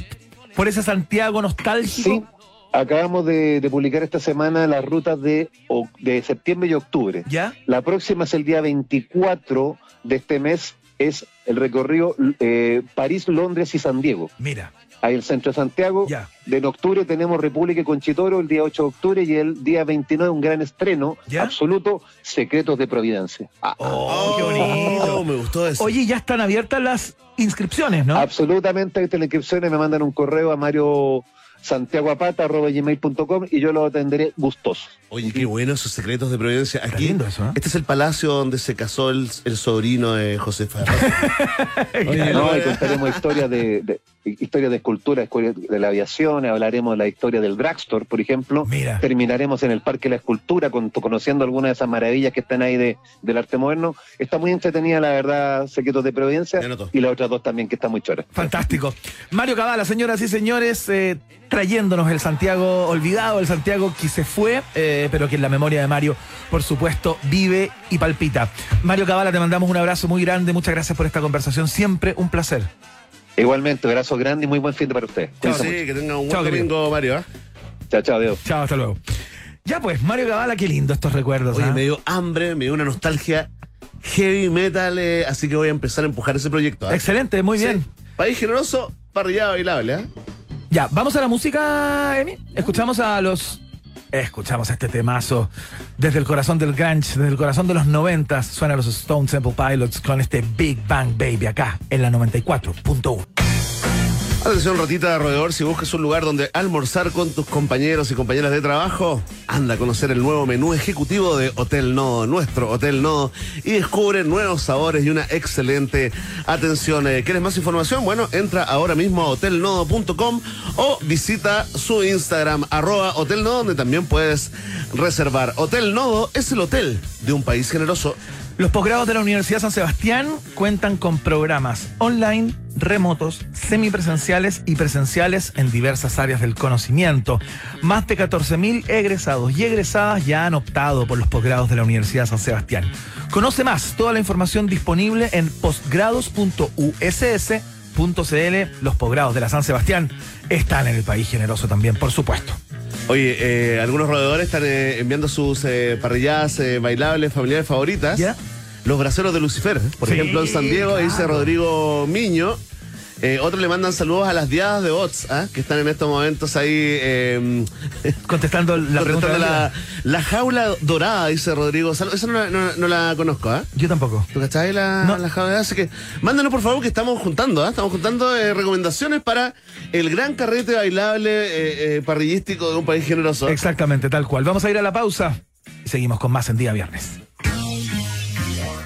por ese Santiago nostálgico? Sí, acabamos de, de publicar esta semana las rutas de, de septiembre y octubre. ¿Ya? La próxima es el día 24 de este mes, es el recorrido eh, París, Londres y San Diego. Mira, Ahí el centro de Santiago. ya. De en octubre tenemos República y Conchitoro el día 8 de octubre y el día 29 un gran estreno ¿Ya? absoluto, Secretos de Providencia. Ah, Oh, qué bonito. Oh, me gustó eso. Oye, ya están abiertas las inscripciones, ¿no? Absolutamente, las inscripciones, me mandan un correo a Mario santiagoapata.gmail.com y yo lo atenderé gustoso. Oye, qué bueno esos secretos de Providencia. Aquí, eso, ¿eh? este es el palacio donde se casó el, el sobrino de Josefa. Oye, No, y eh. contaremos historias de, de- historias de escultura, de la aviación, hablaremos de la historia del dragstore, por ejemplo. Mira. Terminaremos en el Parque de la Escultura, con- conociendo algunas de esas maravillas que están ahí de, del arte moderno. Está muy entretenida, la verdad, Secretos de Providencia, y las otras dos también, que están muy choras. Fantástico. Mario Cabala, señoras y señores, eh, trayéndonos el Santiago olvidado, el Santiago que se fue, eh, pero que en la memoria de Mario, por supuesto, vive y palpita. Mario Cabala, te mandamos un abrazo muy grande, muchas gracias por esta conversación, siempre un placer. Igualmente, abrazo grande y muy buen fin de para ustedes. Chao, Cuídense Sí, mucho. que tenga un buen Chao, querido. domingo, Mario. ¿ah? Chao, chao, adiós. Chao, hasta luego. Ya pues, Mario Cabala, qué lindo estos recuerdos. Oye, ¿ah? me dio hambre, me dio una nostalgia heavy metal, eh, así que voy a empezar a empujar ese proyecto. ¿ah? Excelente, muy Sí. bien. País generoso, parrillada bailable. ¿ah? Ya, vamos a la música, Emi. Escuchamos a los Escuchamos este temazo desde el corazón del grunge, desde el corazón de los 90. Suena los Stone Temple Pilots con este Big Bang Baby acá en la 94.1. Atención, ratita de roedor, si buscas un lugar donde almorzar con tus compañeros y compañeras de trabajo, anda a conocer el nuevo menú ejecutivo de Hotel Nodo, nuestro Hotel Nodo, y descubre nuevos sabores y una excelente atención. Eh, ¿Quieres más información? Bueno, entra ahora mismo a hotelnodo.com o visita su Instagram, arroba Hotel donde también puedes reservar. Hotel Nodo es el hotel de un país generoso. Los posgrados de la Universidad San Sebastián cuentan con programas online, remotos, semipresenciales y presenciales en diversas áreas del conocimiento. Más de 14.000 egresados y egresadas ya han optado por los posgrados de la Universidad San Sebastián. Conoce más, toda la información disponible en posgrados.uss.cl. Los posgrados de la San Sebastián están en el país generoso también, por supuesto. Oye, eh, algunos roedores están eh, enviando sus eh, parrilladas bailables familiares favoritas. ¿Ya? Los braceros de Lucifer, por Sí, ejemplo, en San Diego, claro. dice Rodrigo Miño. Eh, otros le mandan saludos a las diadas de bots, ¿ah? que están en estos momentos ahí eh, Contestando la pregunta contestando la, la jaula dorada, dice Rodrigo. Esa no, la- no- no la conozco, ¿ah? Yo tampoco. ¿Tú cachai la, No. la jaula dorada? Así que mándanos por favor que estamos juntando, ¿ah? Estamos juntando eh, recomendaciones para el gran carrete bailable eh, eh, parrillístico de un país generoso. Exactamente, tal cual. Vamos a ir a la pausa y seguimos con más en día viernes.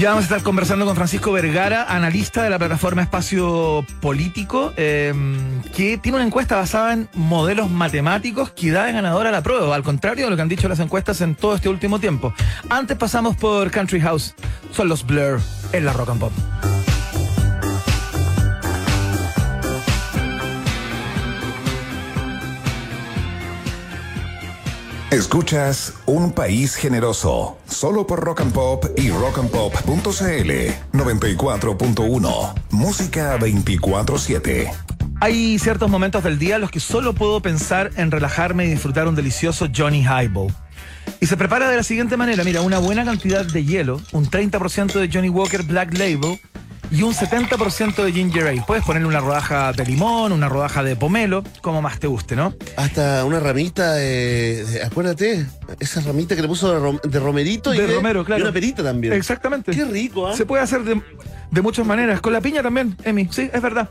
Ya vamos a estar conversando con Francisco Vergara, analista de la plataforma Espacio Político, eh, que tiene una encuesta basada en modelos matemáticos que da de ganadora a la prueba, al contrario de lo que han dicho las encuestas en todo este último tiempo. Antes pasamos por Country House, son los Blur en la Rock and Pop. Escuchas Un País Generoso, solo por Rock and Pop y rockandpop.cl 94.1, música 24-7. Hay ciertos momentos del día en los que solo puedo pensar en relajarme y disfrutar un delicioso Johnny Highball. Y se prepara de la siguiente manera, mira, una buena cantidad de hielo, un 30% de Johnny Walker Black Label y un 70% de Ginger Ale. Puedes ponerle una rodaja de limón, una rodaja de pomelo, como más te guste, ¿no? Hasta una ramita de, de- acuérdate, esa ramita que le puso de, rom- de romerito y De romero, claro. y una perita también. Exactamente. Qué rico, ¿ah? Se puede hacer de, de muchas maneras. Con la piña también, Emi. Sí, es verdad.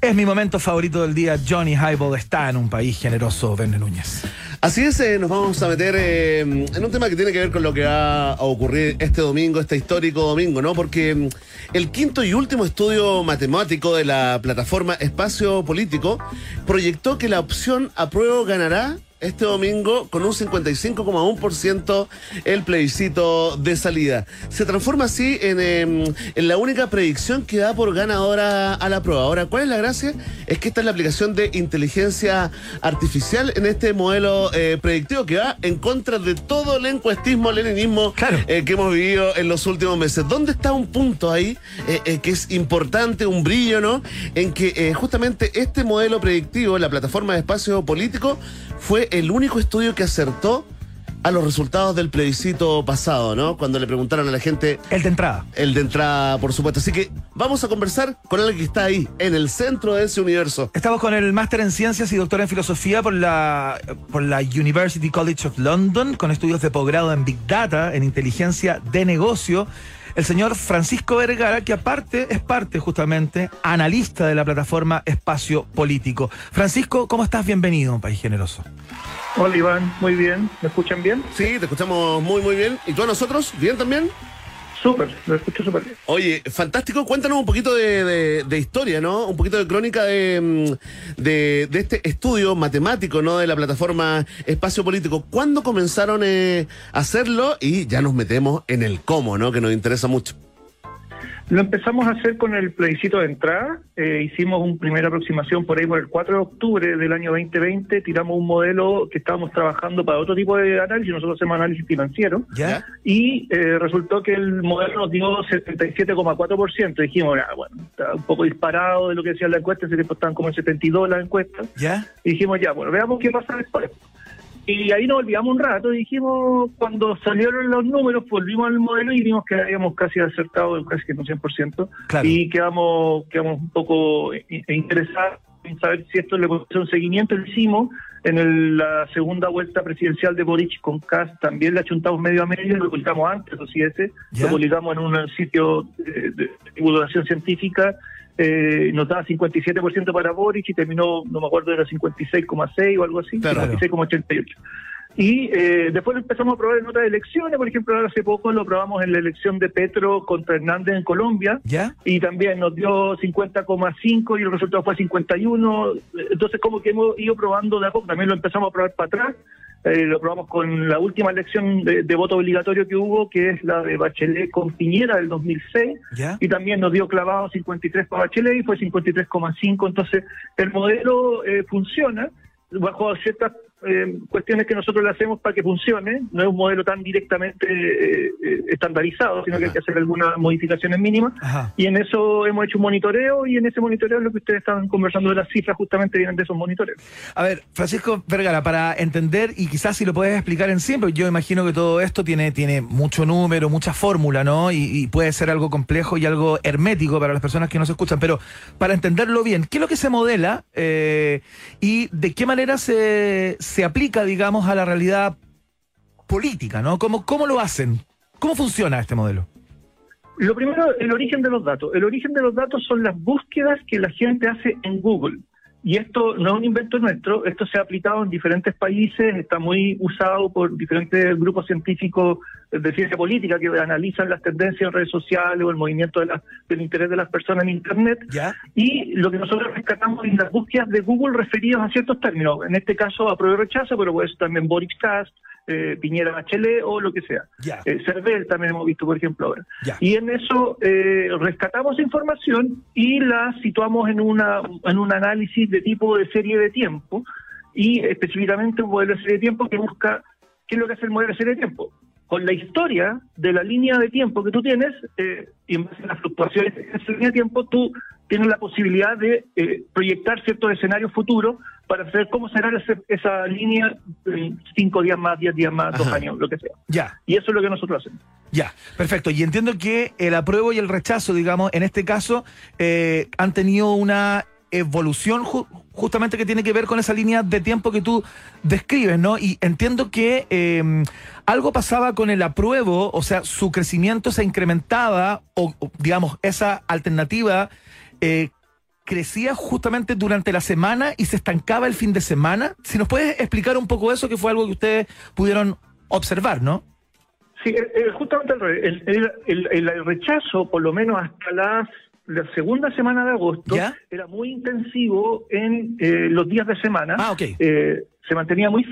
Es mi momento favorito del día. Johnny Highball está en un país generoso, Verne Núñez. Así es, eh, nos vamos a meter eh, en un tema que tiene que ver con lo que va a ocurrir este domingo, este histórico domingo, ¿no? Porque el quinto y último estudio matemático de la plataforma Espacio Político proyectó que la opción apruebo ganará este domingo con un 55,1% el plebiscito de salida. Se transforma así en, em, en la única predicción que da por ganadora a la prueba. Ahora, ¿cuál es la gracia? Es que esta es la aplicación de inteligencia artificial en este modelo eh, predictivo que va en contra de todo el encuestismo, leninismo Claro. eh, que hemos vivido en los últimos meses. ¿Dónde está un punto ahí eh, que es importante, un brillo, ¿no? En que justamente este modelo predictivo, la plataforma de espacio político, fue el único estudio que acertó a los resultados del plebiscito pasado, ¿no? Cuando le preguntaron a la gente El de entrada. el de entrada, por supuesto. Así que vamos a conversar con alguien que está ahí, en el centro de ese universo. Estamos con el máster en ciencias y doctor en filosofía por la, por la University College of London, con estudios de posgrado en Big Data, en inteligencia de negocio. El señor Francisco Vergara, que aparte es parte justamente analista de la plataforma Espacio Político. Francisco, ¿cómo estás? Bienvenido a un país generoso. Hola Iván, muy bien. ¿Me escuchan bien? Sí, te escuchamos muy, muy bien. ¿Y tú a nosotros? ¿Bien también? Súper, lo escucho súper bien. Oye, fantástico. Cuéntanos un poquito de, historia, ¿no? Un poquito de crónica de, mm, de este estudio matemático, ¿no? De la plataforma Espacio Político. ¿Cuándo comenzaron eh, a hacerlo? Y ya nos metemos en el cómo, ¿no? Que nos interesa mucho. Lo empezamos a hacer con el plebiscito de entrada. Eh, hicimos una primera aproximación por ahí por el 4 de octubre del año 2020. Tiramos un modelo que estábamos trabajando para otro tipo de análisis. Nosotros hacemos análisis financiero. ¿Ya? Y eh, resultó que el modelo nos dio 77,4%. Dijimos, ah, bueno, está un poco disparado de lo que decía la encuesta. Ese tiempo estaban como en 72 las encuestas. ¿Ya? Y dijimos, ya, bueno, veamos qué pasa después. Y ahí nos olvidamos un rato dijimos, cuando salieron los números, volvimos al modelo y vimos que habíamos casi acertado, casi que no 100%, Claro. y quedamos, quedamos un poco interesados en saber si esto le hacer un seguimiento. Lo hicimos en el- la segunda vuelta presidencial de Boric con Cast, también le achuntamos medio a medio, lo publicamos antes, o si ese, Ya. lo publicamos en un sitio de, de divulgación científica, eh, nos daba 57% para Boric y terminó, no me acuerdo, era 56,6 o algo así, Claro. 56,88. Y eh, después lo empezamos a probar en otras elecciones, por ejemplo, ahora hace poco lo probamos en la elección de Petro contra Hernández en Colombia, ¿Ya? y también nos dio 50,5 y el resultado fue 51. Entonces, como que hemos ido probando de a poco, también lo empezamos a probar para atrás. Eh, lo probamos con la última elección de, de voto obligatorio que hubo, que es la de Bachelet con Piñera del 2006, ¿Ya? y también nos dio clavado 53 para Bachelet y fue 53,5. Entonces, el modelo eh, funciona bajo ciertas eh, cuestiones que nosotros le hacemos para que funcione. No es un modelo tan directamente eh, eh, estandarizado, sino que hay que hacer algunas modificaciones mínimas. Ajá. Y en eso hemos hecho un monitoreo y en ese monitoreo lo que ustedes estaban conversando de las cifras justamente vienen de esos monitoreos. A ver, Francisco Vergara, para entender y quizás si lo puedes explicar en porque yo imagino que todo esto tiene, tiene mucho número, mucha fórmula, ¿no? Y, y puede ser algo complejo y algo hermético para las personas que nos escuchan, pero para entenderlo bien, ¿qué es lo que se modela eh, y de qué manera se, se aplica, digamos, a la realidad política, ¿no? ¿Cómo, ¿Cómo lo hacen? ¿Cómo funciona este modelo? Lo primero, el origen de los datos. El origen de los datos son las búsquedas que la gente hace en Google. Y esto no es un invento nuestro, esto se ha aplicado en diferentes países, está muy usado por diferentes grupos científicos de ciencia política que analizan las tendencias en redes sociales o el movimiento de la- del interés de las personas en Internet. ¿Ya? Y lo que nosotros rescatamos es las búsquedas de Google referidos a ciertos términos. En este caso, apruebo y rechazo, pero puede ser también Boric Cast, eh, Piñera Bachelet o lo que sea. Eh, Cervel también hemos visto, por ejemplo, ahora. Y en eso eh, rescatamos información y la situamos en, una, en un análisis de tipo de serie de tiempo y específicamente un modelo de serie de tiempo que busca qué es lo que hace el modelo de serie de tiempo. Con la historia de la línea de tiempo que tú tienes eh, y en base a las fluctuaciones de esa línea de tiempo, tú tienes la posibilidad de eh, proyectar ciertos escenarios futuros para saber cómo será ese- esa línea en cinco días más, diez días más, dos años, lo que sea. Ya. Y eso es lo que nosotros hacemos. Ya, perfecto. Y entiendo que el apruebo y el rechazo, digamos, en este caso, eh, han tenido una evolución ju- justamente que tiene que ver con esa línea de tiempo que tú describes, ¿no? Y entiendo que eh, algo pasaba con el apruebo, o sea, su crecimiento se incrementaba, o, digamos, esa alternativa eh, crecía justamente durante la semana y se estancaba el fin de semana. Si nos puedes explicar un poco eso, que fue algo que ustedes pudieron observar, ¿no? Sí, eh, eh, justamente el- el- el- el rechazo, por lo menos hasta las, la segunda semana de agosto, ¿Ya? era muy intensivo en eh, los días de semana. Ah. Eh, se mantenía muy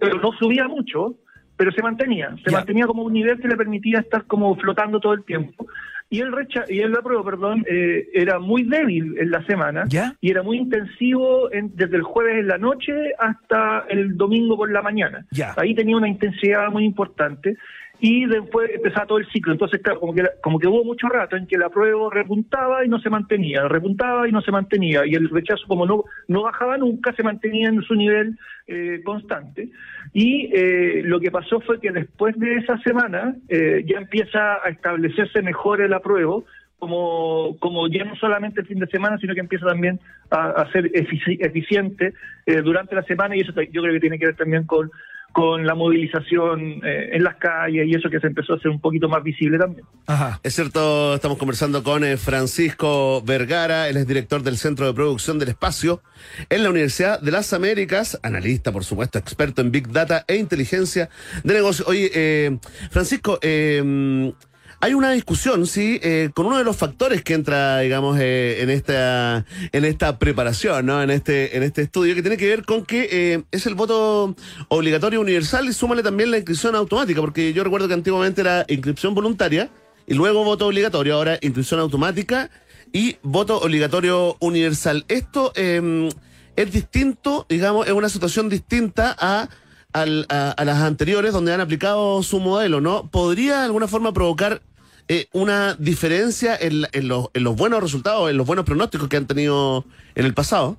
pero no subía mucho, pero se mantenía. Se Ya. mantenía como un nivel que le permitía estar como flotando todo el tiempo. Y el recha y el apruebo, perdón, eh, era muy débil en la semana ¿Ya? y era muy intensivo en- desde el jueves en la noche hasta el domingo por la mañana. Ahí tenía una intensidad muy importante y después empezaba todo el ciclo. Entonces, claro, como que, como que hubo mucho rato en que la prueba repuntaba y no se mantenía, repuntaba y no se mantenía. Y el rechazo, como no, no bajaba nunca, se mantenía en su nivel eh, constante. Y eh, lo que pasó fue que después de esa semana eh, ya empieza a establecerse mejor el apruebo, como, como ya no solamente el fin de semana, sino que empieza también a, a ser efici- eficiente eh, durante la semana y eso yo creo que tiene que ver también con, con la movilización eh, en las calles y eso que se empezó a hacer un poquito más visible también. Ajá. Es cierto, estamos conversando con eh, Francisco Vergara, él es director del Centro de Producción del Espacio en la Universidad de las Américas, analista, por supuesto, experto en Big Data e inteligencia de negocios. Oye, eh, Francisco, eh, hay una discusión, sí, eh, con uno de los factores que entra, digamos, eh, en esta en esta preparación, ¿no? En este en este estudio que tiene que ver con que eh, es el voto obligatorio universal y súmale también la inscripción automática, porque yo recuerdo que antiguamente era inscripción voluntaria y luego voto obligatorio, ahora intuición automática y voto obligatorio universal. Esto eh, es distinto, digamos, es una situación distinta a, al- a, a las anteriores donde han aplicado su modelo, ¿no? ¿Podría de alguna forma provocar eh, una diferencia en, en los, en los buenos resultados, en los buenos pronósticos que han tenido en el pasado?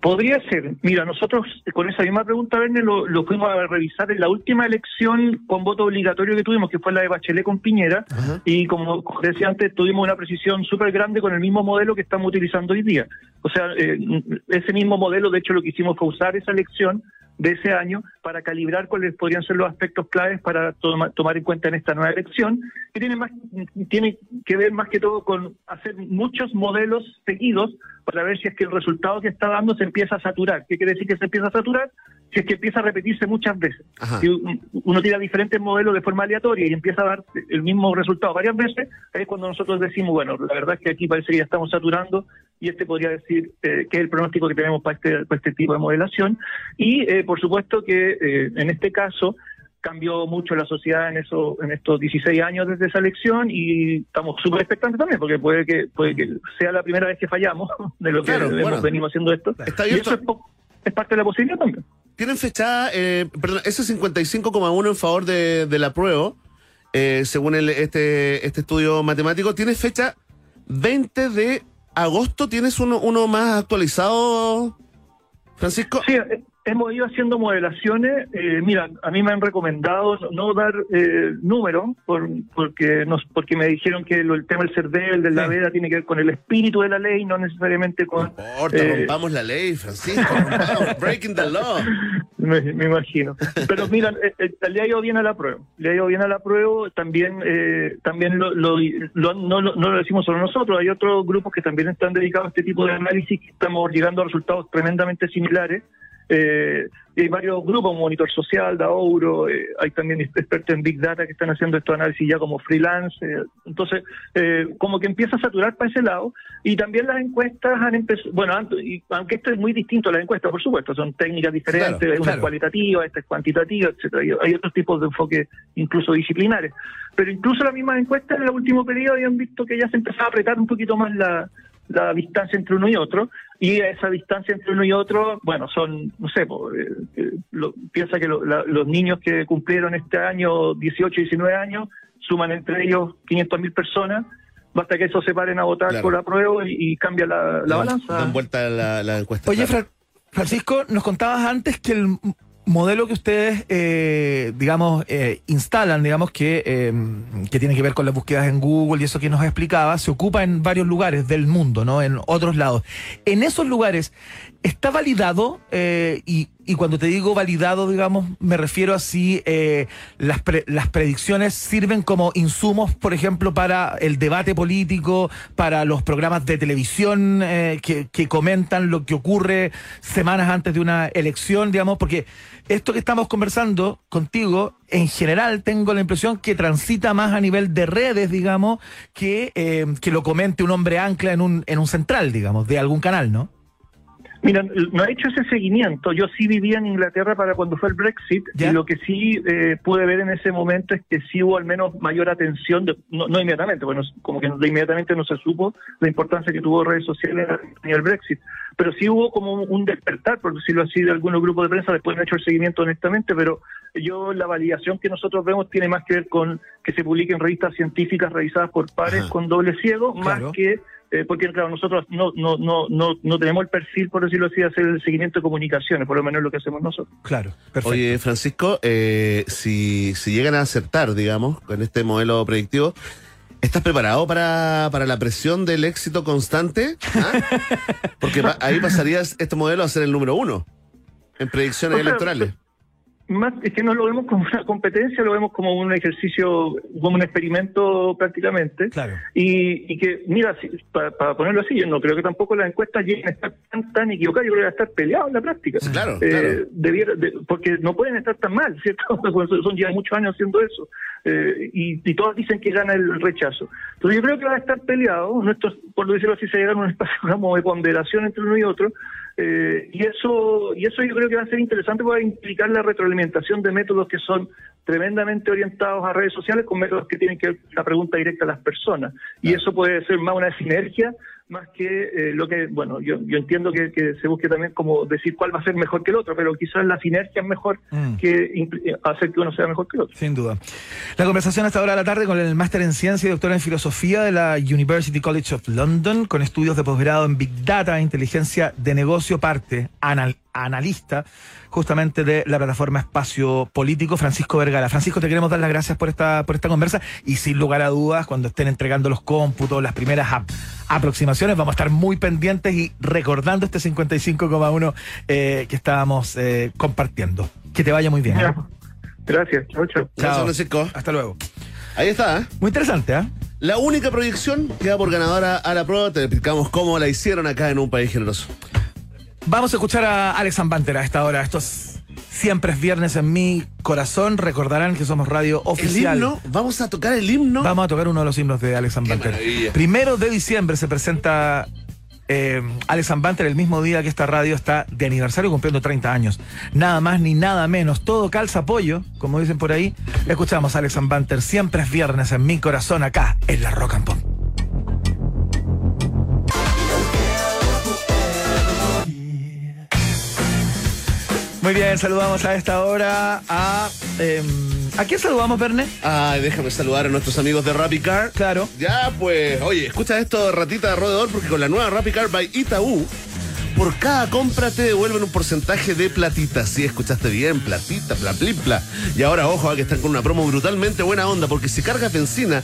Podría ser. Mira, nosotros eh, con esa misma pregunta, Verne, lo, lo fuimos a revisar en la última elección con voto obligatorio que tuvimos, que fue la de Bachelet con Piñera, y como decía antes, tuvimos una precisión súper grande con el mismo modelo que estamos utilizando hoy día. O sea, eh, ese mismo modelo, de hecho, lo que hicimos fue usar esa elección de ese año para calibrar cuáles podrían ser los aspectos claves para toma- tomar en cuenta en esta nueva elección, que tiene, más, tiene que ver más que todo con hacer muchos modelos seguidos para ver si es que el resultado que está dando se empieza a saturar. ¿Qué quiere decir que se empieza a saturar? Si es que empieza a repetirse muchas veces. Ajá. Si un- uno tira diferentes modelos de forma aleatoria y empieza a dar el mismo resultado varias veces, es cuando nosotros decimos, bueno, la verdad es que aquí parece que ya estamos saturando y este podría decir eh, que es el pronóstico que tenemos para este, para este tipo de modelación. Y eh, por supuesto que eh, en este caso cambió mucho la sociedad en eso, en estos 16 años desde esa elección y estamos súper expectantes también porque puede que puede que sea la primera vez que fallamos de lo que Claro, hemos bueno. venido haciendo esto Está y eso es, es parte de la posibilidad también. Tienen fecha, eh, perdón, ese 55,1 en favor de, de la prueba, eh, según el, este, este estudio matemático, tiene fecha 20 de agosto. ¿Tienes uno, uno más actualizado, Francisco? Sí, eh, hemos ido haciendo modelaciones. eh, mira, a mí me han recomendado no- no dar eh, números por, porque nos, porque me dijeron que lo- el tema del CERDEL, de la Sí. veda, tiene que ver con el espíritu de la ley, no necesariamente No con... importa, eh, rompamos la ley, Francisco. rompamos, breaking the law. Me, me imagino. Pero mira, eh, eh, le ha ido bien a la prueba. Le ha ido bien a la prueba. También eh, también lo, lo- lo- no, lo- no lo decimos solo nosotros. Hay otros grupos que también están dedicados a este tipo de análisis que estamos llegando a resultados tremendamente similares. Eh, y hay varios grupos, Monitor Social, Daouro, eh, hay también expertos en Big Data que están haciendo estos análisis ya como freelance. eh, entonces, eh, como que empieza a saturar para ese lado. Y también las encuestas han empezado, bueno, y- aunque esto es muy distinto a las encuestas, por supuesto, son técnicas diferentes, Claro, una claro. es cualitativa, esta es cuantitativa, etcétera. Y Hay otros tipos de enfoque incluso disciplinares. Pero incluso las mismas encuestas en el último periodo habían visto que ya se empezaba a apretar un poquito más la, la distancia entre uno y otro, y esa distancia entre uno y otro, bueno, son, no sé, po, eh, eh, lo- piensa que lo- la- los niños que cumplieron este año 18 y 19 años suman entre ellos 500 mil personas, basta que esos se paren a votar Claro. por la prueba y, y cambia la, la Dan- balanza. Dan vuelta la, la encuesta. Oye, claro. Fra- Francisco, nos contabas antes que el modelo que ustedes, eh, digamos, eh, instalan, digamos, que, eh, que tiene que ver con las búsquedas en Google y eso que nos explicaba, se ocupa en varios lugares del mundo, ¿no? En otros lados. En esos lugares, ¿está validado? Eh, y, y cuando te digo validado, digamos, me refiero a si eh, las, las predicciones sirven como insumos, por ejemplo, para el debate político, para los programas de televisión eh, que, que comentan lo que ocurre semanas antes de una elección, digamos, porque esto que estamos conversando contigo, en general tengo la impresión que transita más a nivel de redes, digamos, que, que lo comente un hombre ancla en un, en un central, digamos, de algún canal, ¿no? Mira, no he hecho ese seguimiento. Yo sí vivía en Inglaterra para cuando fue el Brexit ¿Ya? y lo que sí eh, pude ver en ese momento es que sí hubo al menos mayor atención, de- no, no inmediatamente, bueno, como que inmediatamente no se supo la importancia que tuvo redes sociales en el Brexit, pero sí hubo como un- un despertar, por decirlo así, de algunos grupos de prensa, después no he hecho el seguimiento honestamente, pero yo la validación que nosotros vemos tiene más que ver con que se publiquen revistas científicas revisadas por pares Ajá. con doble ciego, Claro. más que eh, porque claro, nosotros no, no, no, no, no tenemos el perfil, por decirlo así, de hacer el seguimiento de comunicaciones, por lo menos lo que hacemos nosotros. Claro, perfecto. Oye, Francisco, eh, si, si llegan a acertar, digamos, con este modelo predictivo, ¿estás preparado para, para la presión del éxito constante? ¿Ah? Porque pa- ahí pasarías este modelo a ser el número uno en predicciones O sea, electorales. Más es que no lo vemos como una competencia, lo vemos como un ejercicio, como un experimento prácticamente. Claro. Y, y que, mira, si- para, para ponerlo así, yo no creo que tampoco las encuestas lleguen a estar tan, tan equivocadas, yo creo que van a estar peleadas en la práctica. Claro, Eh, claro. debiera- de- porque no pueden estar tan mal, ¿cierto? Porque son, ya muchos años haciendo eso. Eh, y, y todos dicen que gana el rechazo. Entonces yo creo que va a estar peleado. Nuestros, por decirlo así, se llega a un espacio como de ponderación entre uno y otro. Eh, y eso y eso yo creo que va a ser interesante, va a implicar la retroalimentación de métodos que son tremendamente orientados a redes sociales con métodos que tienen que ver con la pregunta directa a las personas. Y eso puede ser más una sinergia más que eh, lo que, bueno, yo, yo entiendo que, que se busque también como decir cuál va a ser mejor que el otro, pero quizás la sinergia es mejor Mm. que impl- hacer que uno sea mejor que el otro. Sin duda. La conversación hasta ahora de la tarde con el máster en ciencia y doctora en filosofía de la University College of London, con estudios de posgrado en Big Data e inteligencia de negocio, parte, anal- analista justamente de la plataforma Espacio Político, Francisco Vergara. Francisco, te queremos dar las gracias por esta, por esta conversa y sin lugar a dudas, cuando estén entregando los cómputos, las primeras ap- aproximaciones, vamos a estar muy pendientes y recordando este 55,1 eh, que estábamos eh, compartiendo. Que te vaya muy bien. ¿eh? Gracias, chao, chao. Gracias. Francisco. Hasta luego. Ahí está, ¿eh? Muy interesante, ¿ah? La única proyección que da por ganadora a la prueba, te explicamos cómo la hicieron acá en un país generoso. Vamos a escuchar a Alex Banter a esta hora. Esto es siempre es viernes en mi corazón. Recordarán que somos radio El oficial. himno, vamos a tocar el himno. Vamos a tocar uno de los himnos de Alex Banter. maravilla. Primero de diciembre se presenta eh, Alex Banter el mismo día que esta radio está de aniversario cumpliendo 30 años. Nada más ni nada menos. Todo calza apoyo, como dicen por ahí. Escuchamos a Alex Banter. Siempre es viernes en mi corazón acá en la Rock and Pop. Muy bien, saludamos a esta hora a. eh, ¿A quién saludamos, Verne? Ay, déjame saludar a nuestros amigos de Rappi Car. Claro. Ya, pues, oye, escucha esto, ratita de roedor, porque con la nueva Rappi Car by Itaú, por cada compra te devuelven un porcentaje de platita. Sí, escuchaste bien, platita, bla, bla, bla. Y ahora, ojo, a que están con una promo brutalmente buena onda, porque si cargas benzina,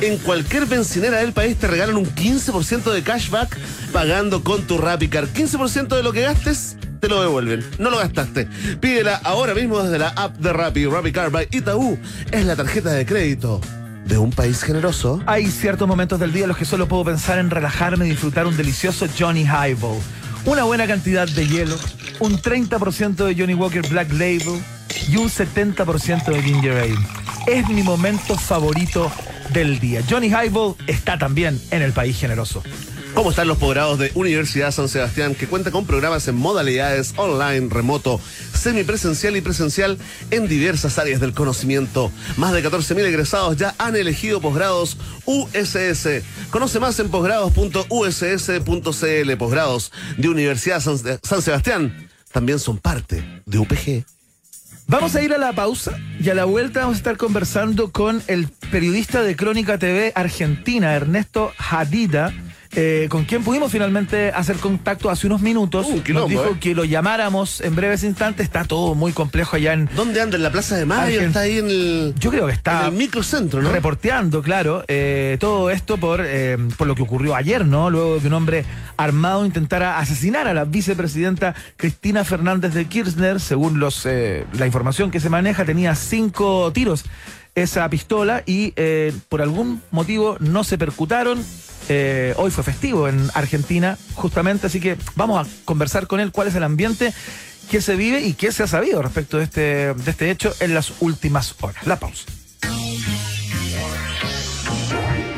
en cualquier bencinera del país te regalan un 15% de cashback pagando con tu Rappi Car. 15% de lo que gastes te lo devuelven. No lo gastaste. Pídela ahora mismo desde la app de Rappi. Rappi Car by Itaú es la tarjeta de crédito de un país generoso. Hay ciertos momentos del día en los que solo puedo pensar en relajarme y disfrutar un delicioso Johnny Highball. Una buena cantidad de hielo, un 30% de Johnny Walker Black Label y un 70% de Ginger Ale. Es mi momento favorito del día. Johnny Highball está también en el país generoso. ¿Cómo están los posgrados de Universidad San Sebastián que cuenta con programas en modalidades online, remoto, semipresencial y presencial en diversas áreas del conocimiento? Más de 14.000 egresados ya han elegido posgrados USS. Conoce más en posgrados.uss.cl. Posgrados de Universidad San, San Sebastián también son parte de UPG. Vamos a ir a la pausa y a la vuelta vamos a estar conversando con el periodista de Crónica TV Argentina, Ernesto Hadida. Eh, con quien pudimos finalmente hacer contacto hace unos minutos. Uh, quilombo, Nos dijo eh. que lo llamáramos en breves instantes. Está todo muy complejo allá en. ¿Dónde anda? ¿En la Plaza de Mayo? Argen- ¿Está ahí en el, Yo creo que en está el microcentro, no? reporteando, claro, eh, todo esto por, eh, por lo que ocurrió ayer, ¿no? Luego de que un hombre armado intentara asesinar a la vicepresidenta Cristina Fernández de Kirchner, según los eh, la información que se maneja, tenía cinco tiros esa pistola y por algún motivo no se percutaron. Eh, hoy fue festivo en Argentina, justamente, así que vamos a conversar con él cuál es el ambiente que se vive y qué se ha sabido respecto de este, de este hecho en las últimas horas. La pausa.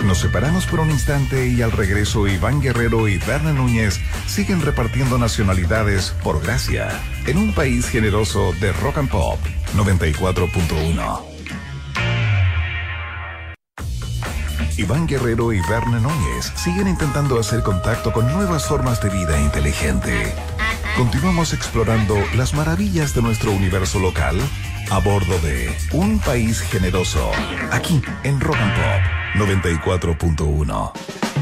Nos separamos por un instante y al regreso Iván Guerrero y Berna Núñez siguen repartiendo nacionalidades por gracia en un país generoso de rock and pop 94.1. Iván Guerrero y Berna Núñez siguen intentando hacer contacto con nuevas formas de vida inteligente. Continuamos explorando las maravillas de nuestro universo local a bordo de Un País Generoso, aquí en Rock and Pop 94.1.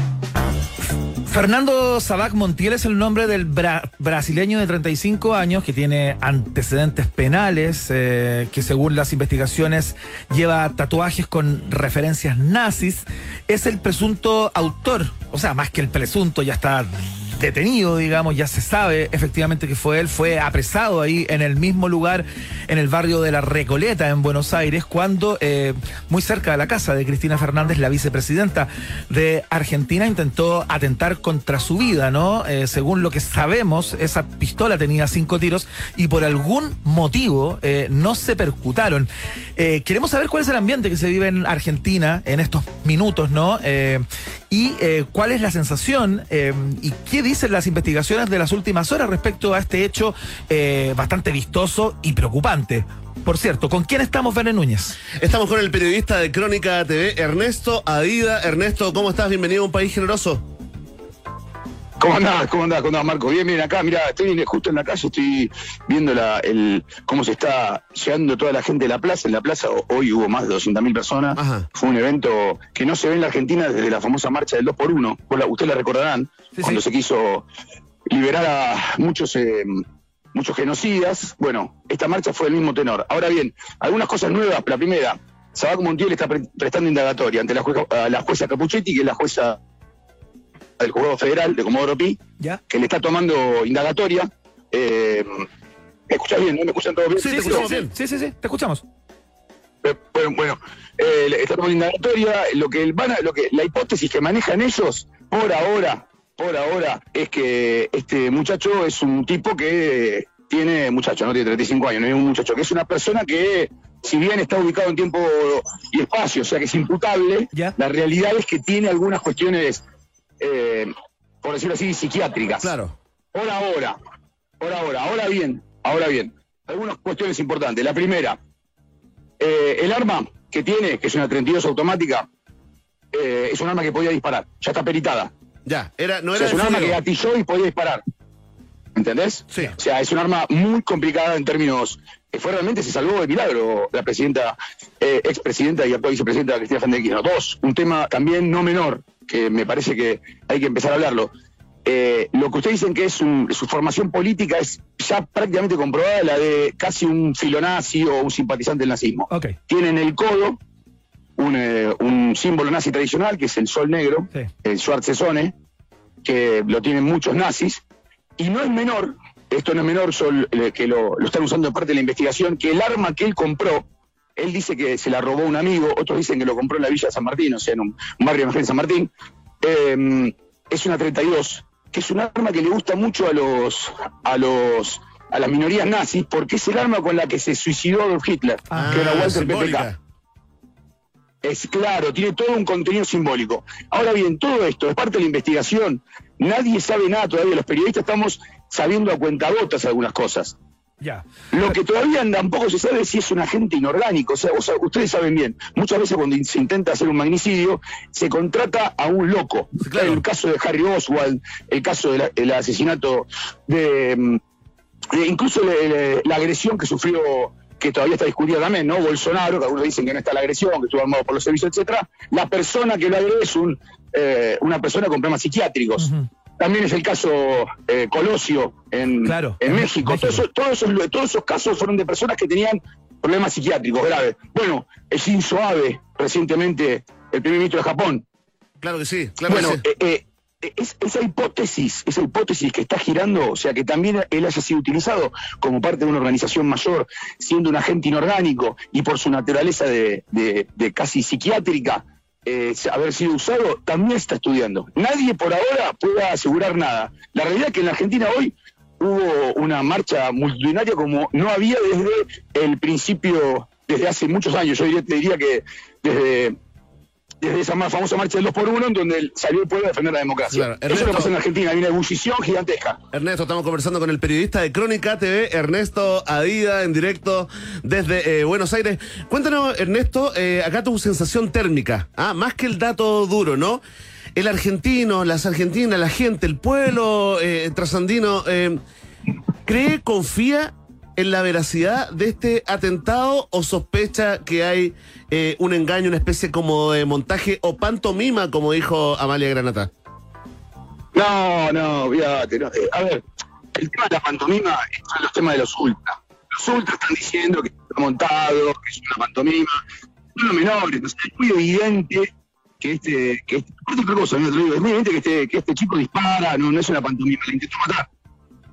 Fernando Sabac Montiel es el nombre del bra- brasileño de 35 años que tiene antecedentes penales, eh, que según las investigaciones lleva tatuajes con referencias nazis. Es el presunto autor, o sea, más que el presunto, ya está detenido, digamos, ya se sabe efectivamente que fue él, fue apresado ahí en el mismo lugar, en el barrio de La Recoleta, en Buenos Aires, cuando eh, muy cerca de la casa de Cristina Fernández, la vicepresidenta de Argentina, intentó atentar contra su vida, ¿no? Eh, según lo que sabemos, esa pistola tenía cinco tiros y por algún motivo eh, no se percutaron. Queremos saber cuál es el ambiente que se vive en Argentina en estos minutos, ¿no? Y eh, cuál es la sensación eh, y qué dicen las investigaciones de las últimas horas respecto a este hecho eh, bastante vistoso y preocupante. Por cierto, ¿con quién estamos, Verne Núñez? Estamos con el periodista de Crónica TV, Ernesto Adida. Ernesto, ¿cómo estás? Bienvenido a un país generoso. ¿Cómo andás? ¿Cómo andás? ¿Cómo andás, Marco? Bien, bien, acá, mira, estoy justo en la calle, estoy viendo la, el, cómo se está llegando toda la gente de la plaza. En la plaza hoy hubo más de 200.000 personas. Ajá. Fue un evento que no se ve en la Argentina desde la famosa marcha del 2x1. Vos la- Ustedes la recordarán, Sí, cuando sí. se quiso liberar a muchos... eh, muchos genocidas. Bueno, esta marcha fue del mismo tenor. Ahora bien, algunas cosas nuevas. La primera, Sabac Montiel está pre- prestando indagatoria ante la, jueza, la jueza Capuchetti, que es la jueza del juzgado federal de Comodoro Pi, ¿Ya? que le está tomando indagatoria. Eh, ¿Me escuchas bien? ¿No me escuchan todos bien? Sí, te sí, escuchamos sí, bien. sí, sí, sí, te escuchamos. Eh, Bueno, bueno eh, está tomando indagatoria. Lo que van a- lo que la hipótesis que manejan ellos por ahora, por ahora, es que este muchacho es un tipo que tiene muchacho, no tiene 35 años, no es un muchacho, que es una persona que si bien está ubicado en tiempo y espacio, o sea que es imputable, Ya. la realidad es que tiene algunas cuestiones, eh, por decirlo así, psiquiátricas. Claro. Por ahora, por ahora, ahora bien, ahora bien, algunas cuestiones importantes. La primera, eh, el arma que tiene, que es una 32 automática, eh, es un arma que podía disparar, ya está peritada. Ya, era, no O era sea, es un arma que gatilló y podía disparar. ¿Entendés? Sí. O sea, es un arma muy complicada en términos. que fue realmente se salvó de milagro la presidenta, eh, expresidenta y actual vicepresidenta Cristina Fernández de Kirchner. Dos, un tema también no menor, que me parece que hay que empezar a hablarlo. Eh, lo que ustedes dicen que es un- su formación política es ya prácticamente comprobada la de casi un filonazi o un simpatizante del nazismo. Ok. Tiene en el codo un, eh, un símbolo nazi tradicional, que es el sol negro, Sí. el Schwarze Sonne, que lo tienen muchos nazis, y no es menor, esto no es menor, sol- eh, que lo, lo están usando en parte de la investigación, que el arma que él compró, él dice que se la robó un amigo, otros dicen que lo compró en la Villa San Martín, o sea, en un, barrio de San Martín, eh, es una 32, que es un arma que le gusta mucho a los, a los a las minorías nazis, porque es el arma con la que se suicidó Adolf Hitler, Ah, que era Walter. PPK. Es claro, tiene todo un contenido simbólico. Ahora bien, todo esto es parte de la investigación. Nadie sabe nada todavía. Los periodistas estamos sabiendo a cuentagotas algunas cosas. Ya. Lo que todavía tampoco se sabe es si es un agente inorgánico. O sea, o sea, ustedes saben bien, muchas veces cuando se intenta hacer un magnicidio, se contrata a un loco. Claro. El caso de Harry Oswald, el caso del el asesinato de. mm, de incluso le- le- la agresión que sufrió, que todavía está discutida también, ¿no? Bolsonaro, que algunos dicen que no está la agresión, que estuvo armado por los servicios, etcétera. La persona que lo agrede es un, eh, una persona con problemas psiquiátricos. También es el caso eh, Colosio en, Claro, en en México. México. Todos, esos, todos, esos, todos esos casos fueron de personas que tenían problemas psiquiátricos graves. Bueno, el Shinzo Abe, recientemente el primer ministro de Japón. Claro que sí, claro bueno, que sí. eh, eh, es- esa hipótesis, esa hipótesis que está girando, o sea, que también él haya sido utilizado como parte de una organización mayor, siendo un agente inorgánico y por su naturaleza de, de- de casi psiquiátrica, eh, haber sido usado, también está estudiando. Nadie por ahora puede asegurar nada. La realidad es que en la Argentina hoy hubo una marcha multitudinaria como no había desde el principio, desde hace muchos años. Yo diría, te diría que desde, desde esa más famosa marcha del 2 por 1 en donde salió el pueblo a defender la democracia. Claro, Eso es lo Ernesto- que pasa en Argentina, hay una ebullición gigantesca. Ernesto, estamos conversando con el periodista de Crónica TV, Ernesto Adida, en directo desde eh, Buenos Aires. Cuéntanos, Ernesto, eh, acá tu sensación térmica, ah, más que el dato duro, ¿no? El argentino, las argentinas, la gente, el pueblo eh, trasandino, ¿cree, confía en la veracidad de este atentado o sospecha que hay eh, un engaño, una especie como de montaje o pantomima, como dijo Amalia Granata? No, no, fíjate. no. Eh, a ver, el tema de la pantomima en los temas de los ultras. Los ultras están diciendo que está montado, que es una pantomima. No lo menor, entonces es muy evidente que este, que este, otra cosa, digo, es muy evidente que este, que este chico dispara, no, no es una pantomima, le intentó matar.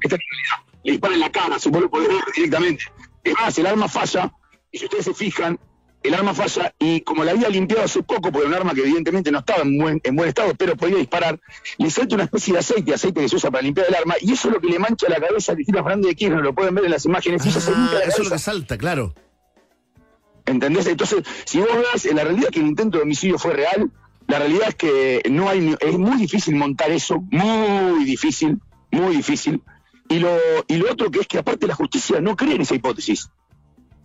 Esta es la realidad. Le dispara en la cara, se puede poder ver directamente. Es más, el arma falla, y si ustedes se fijan, el arma falla, y como la había limpiado hace poco, era un arma que evidentemente no estaba en buen, en buen estado, pero podía disparar, le salta una especie de aceite, aceite que se usa para limpiar el arma, y eso es lo que le mancha la cabeza a Cristina Fernández de Kirchner, lo pueden ver en las imágenes, Ah, la eso es lo que salta, claro. ¿Entendés? Entonces, si vos ves, en la realidad que el intento de homicidio fue real, la realidad es que no hay, es muy difícil montar eso, muy difícil, muy difícil. Y lo, y lo otro que es que aparte la justicia no cree en esa hipótesis.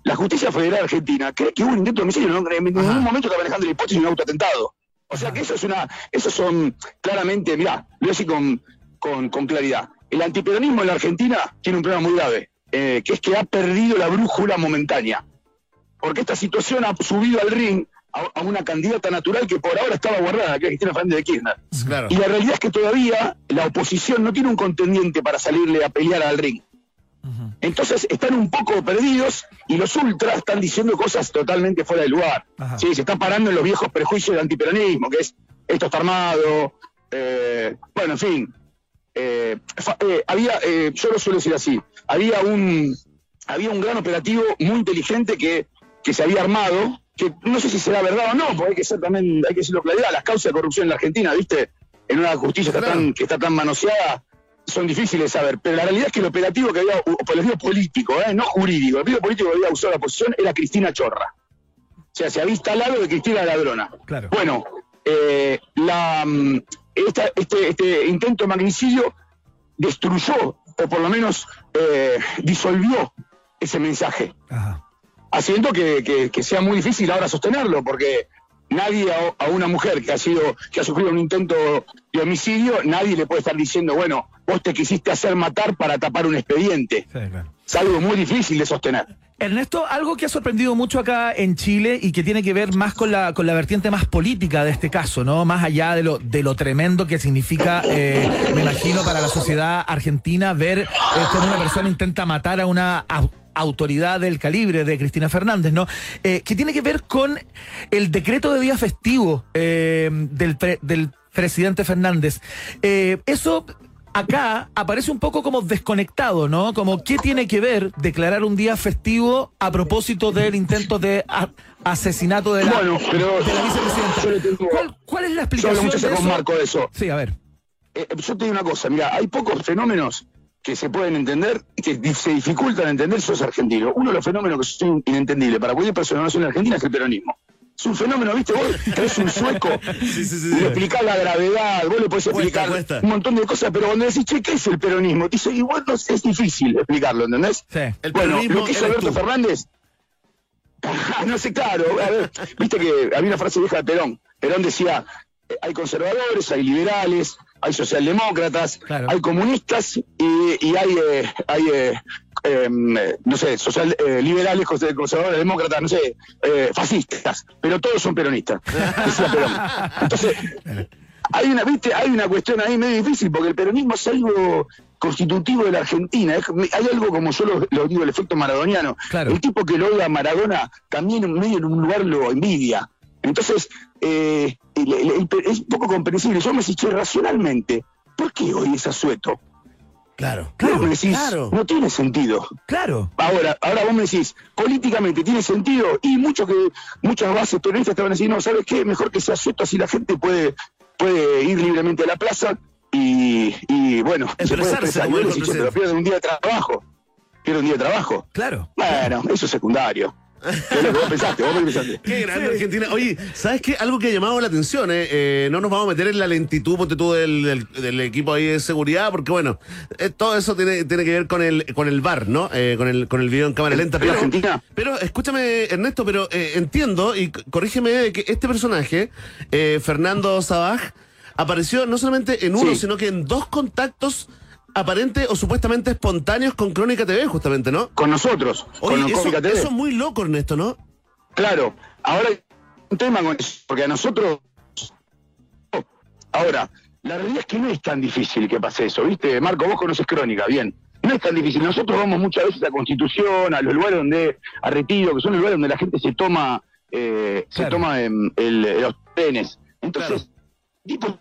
la justicia federal argentina cree que hubo un intento de homicidio, no, en ningún Ajá. momento está manejando la hipótesis de un autoatentado. O sea que eso es una, esos son claramente, mirá, lo voy a decir con, con, con claridad. El antiperonismo en la Argentina tiene un problema muy grave, eh, que es que ha perdido la brújula momentánea. Porque esta situación ha subido al ring a, a una candidata natural que por ahora estaba guardada, que es Cristina Fernández de Kirchner. Claro. Y la realidad es que todavía la oposición no tiene un contendiente para salirle a pelear al ring. Entonces están un poco perdidos y los ultras están diciendo cosas totalmente fuera de lugar. Ajá. Sí, se está parando en los viejos prejuicios del antiperonismo, que es esto está armado, eh, bueno, en fin. Eh, eh, había, yo lo suelo decir así, había un, había un gran operativo muy inteligente que, que se había armado, que no sé si será verdad o no, porque hay que ser también, hay que decirlo claridad, las causas de corrupción en la Argentina, viste, en una justicia que está tan, que está tan manoseada, son difíciles de saber, pero la realidad es que el operativo que había, operativo político, eh, no jurídico, el operativo político que había usado la oposición era Cristina Chorra. O sea, se había instalado de Cristina Ladrona. Claro. Bueno, eh, la, mm, esta- este, este intento de magnicidio destruyó, o por lo menos eh, disolvió ese mensaje, Ajá. Haciendo que, que- que sea muy difícil ahora sostenerlo, porque nadie a, a una mujer que ha sido, que ha sufrido un intento de homicidio, nadie le puede estar diciendo, bueno, vos te quisiste hacer matar para tapar un expediente. Sí, claro. Es algo muy difícil de sostener. Ernesto, algo que ha sorprendido mucho acá en Chile y que tiene que ver más con la, con la vertiente más política de este caso, ¿no? Más allá de lo, de lo tremendo que significa, eh, me imagino, para la sociedad argentina ver eh, cómo una persona intenta matar a una autoridad del calibre de Cristina Fernández, ¿no? Eh, que tiene que ver con el decreto de día festivo eh, del, pre- del presidente Fernández. Eh, eso acá aparece un poco como desconectado, ¿no? Como qué tiene que ver declarar un día festivo a propósito del intento de asesinato de la, Bueno, pero de la vicepresidenta. yo le tengo- ¿Cuál, cuál es la Yo hablo explicación mucho de con? Marco de eso. Sí, a ver. Eh, yo te digo una cosa, mira, hay pocos fenómenos que se pueden entender y que se dificultan entender si sos argentino. Uno de los fenómenos que son inentendibles para cualquier persona que no nació en Argentina es el peronismo. Es un fenómeno, ¿viste? Vos traes un sueco, Sí, sí, sí, le sí. explicás la gravedad, vos le podés explicar cuesta. un montón de cosas, pero cuando decís, che, ¿qué es el peronismo? Te dice, igual no, es difícil explicarlo, ¿entendés? Sí. El bueno, lo que hizo Alberto tú. Fernández. no sé, claro, a ver, viste que había una frase vieja de Perón. Perón decía, hay conservadores, hay liberales, hay socialdemócratas, Claro. hay comunistas y, y hay, eh, hay eh, em, no sé, social, eh, liberales, cons- conservadores, demócratas, no sé, fascistas, pero todos son peronistas. Entonces, hay una, viste, hay una cuestión ahí medio difícil, porque el peronismo es algo constitutivo de la Argentina. Hay algo como yo lo, lo digo, el efecto maradoniano. Claro. El tipo que lo odia a Maradona también en medio en un lugar lo envidia. Entonces, eh, el- el- el- es un poco comprensible. Yo me che, racionalmente, ¿por qué hoy es asueto? Claro. Claro, me decís, claro. no tiene sentido. Claro. Ahora, ahora vos me decís, políticamente tiene sentido y mucho que muchas bases peronistas te van a decir, no, ¿sabes qué? Mejor que sea suelto así la gente puede, puede ir libremente a la plaza y, y bueno, se puede Expresarse, expresar. Y como vos dijo decís, el "Che, pero presidente". pierde un día de trabajo. Un día de trabajo. Claro. Bueno, eso es secundario. Vos pensaste, vos pensaste. Qué grande Argentina. Oye, ¿sabes qué? Algo que ha llamado la atención, ¿eh? Eh, no nos vamos a meter en la lentitud, ponte tú, del, del- del equipo ahí de seguridad, porque bueno, eh, todo eso tiene, tiene que ver con el, con el VAR, ¿no? Eh, con, el, con el video en cámara lenta. ¿En Pero, Argentina? pero escúchame, Ernesto, pero eh, entiendo, y corrígeme, de que este personaje, eh, Fernando Sabaj, apareció no solamente en uno, Sí. sino que en dos contactos aparentes o supuestamente espontáneos con Crónica TV, justamente, ¿no? Con nosotros, Oye, con eso, TV. eso es muy loco, Ernesto, ¿no? Claro, ahora hay un tema con eso, porque a nosotros. Ahora, la realidad es que no es tan difícil que pase eso, ¿viste? Marco, vos conoces Crónica, bien. No es tan difícil. Nosotros vamos muchas veces a Constitución, a los lugares donde. a Retiro, que son los lugares donde la gente se toma. eh, se Claro. toma em, el- los trenes. Entonces, tipo.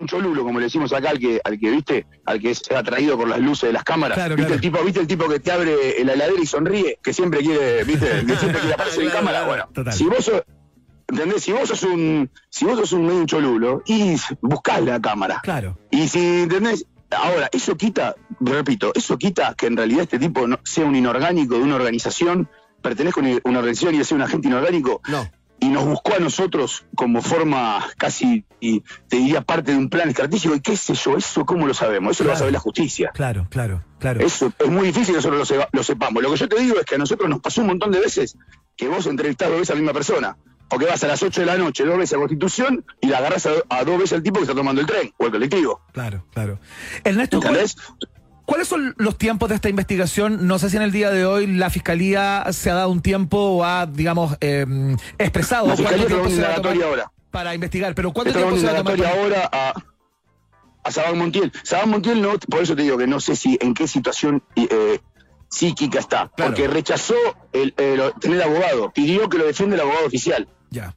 Un cholulo, como le decimos acá al que, al que, viste, al que es atraído por las luces de las cámaras. Claro, ¿Viste claro. el tipo, viste el tipo que te abre la heladera y sonríe, que siempre quiere, viste, que siempre quiere aparecer en cámara. Bueno, Total. si vos sos, ¿entendés? Si vos sos un, si vos sos un medio cholulo, y buscás la cámara. Claro. Y si, ¿entendés? Ahora, eso quita, repito, eso quita que en realidad este tipo no, sea un inorgánico de una organización, pertenezca a una una organización y sea un agente inorgánico. No. Y nos buscó a nosotros como forma casi, y te diría, parte de un plan estratégico. ¿Y qué sé yo? ¿Eso cómo lo sabemos? Eso lo va a saber la justicia. Claro, claro, claro. Eso es muy difícil que nosotros lo, sepa- lo sepamos. Lo que yo te digo es que a nosotros nos pasó un montón de veces que vos entrevistás dos veces a la misma persona. Porque vas a las 8 de la noche, dos veces a Constitución, y la agarras a, a dos veces al tipo que está tomando el tren o el colectivo. Claro, claro. Ernesto, ¿cuál- ¿Entendés? ¿Cuáles son los tiempos de esta investigación? No sé si en el día de hoy la Fiscalía se ha dado un tiempo o ha, digamos, eh, expresado La cuánto Fiscalía tiempo se una va a tomar ahora. para investigar. Pero ¿cuánto Está tiempo se va a tomar? ahora a, a Sabán Montiel. Sabán Montiel, no, por eso te digo que no sé si en qué situación eh, psíquica está. Claro. Porque rechazó el, el tener abogado. Pidió que lo defienda el abogado oficial. Ya.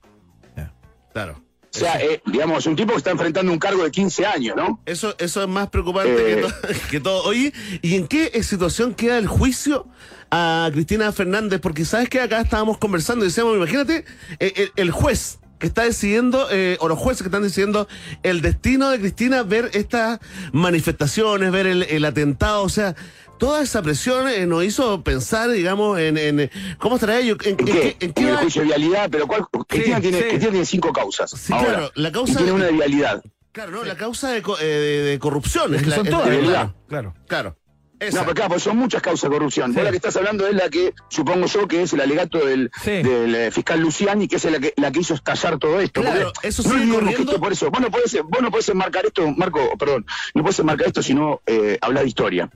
Claro. O sea, eh, digamos, un tipo que está enfrentando un cargo de 15 años, ¿no? Eso, eso es más preocupante Eh. que, que todo. Oye, ¿y en qué situación queda el juicio a Cristina Fernández? Porque sabes que acá estábamos conversando y decíamos, imagínate, eh, el, el juez que está decidiendo, eh, o los jueces que están decidiendo el destino de Cristina, ver estas manifestaciones, ver el, el atentado, o sea, toda esa presión eh, nos hizo pensar, digamos, en, en cómo estará ello, en, ¿En en qué? en qué En el juicio de vialidad, pero ¿cuál? Cristina, tiene, sí. Cristina tiene cinco causas. Sí, ahora. claro, la causa- Y tiene una de vialidad. Claro, no, la causa de, co- eh, de, de corrupción. es la- Son es todas, la- ¿verdad? Claro. Claro. Esa. No, pero claro, pues son muchas causas de corrupción. Sí. Vos la que estás hablando es la que, supongo yo, que es el alegato del, Sí. del eh, fiscal Luciani, que es la que, la que hizo estallar todo esto. Claro, eso no que corriendo. esto por eso. Vos no podés, vos no podés enmarcar esto, Marco, perdón, no podés enmarcar esto si no eh, hablar de historia.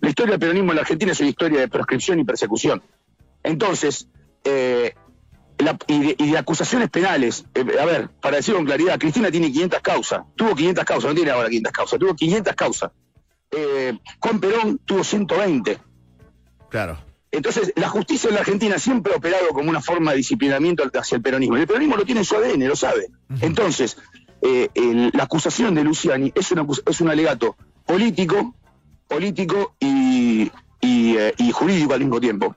La historia del peronismo en la Argentina es una historia de proscripción y persecución. Entonces, eh, la- y, de, y de acusaciones penales, eh, a ver, para decirlo con claridad, Cristina tiene 500 causas, tuvo 500 causas, no tiene ahora 500 causas, tuvo 500 causas. Eh, Juan Perón tuvo 120. Claro. Entonces, la justicia en la Argentina siempre ha operado como una forma de disciplinamiento hacia el peronismo. El peronismo lo tiene en su ADN, lo sabe. Entonces, eh, el- la acusación de Luciani es, una, es un alegato político, político y, y, eh, y jurídico al mismo tiempo.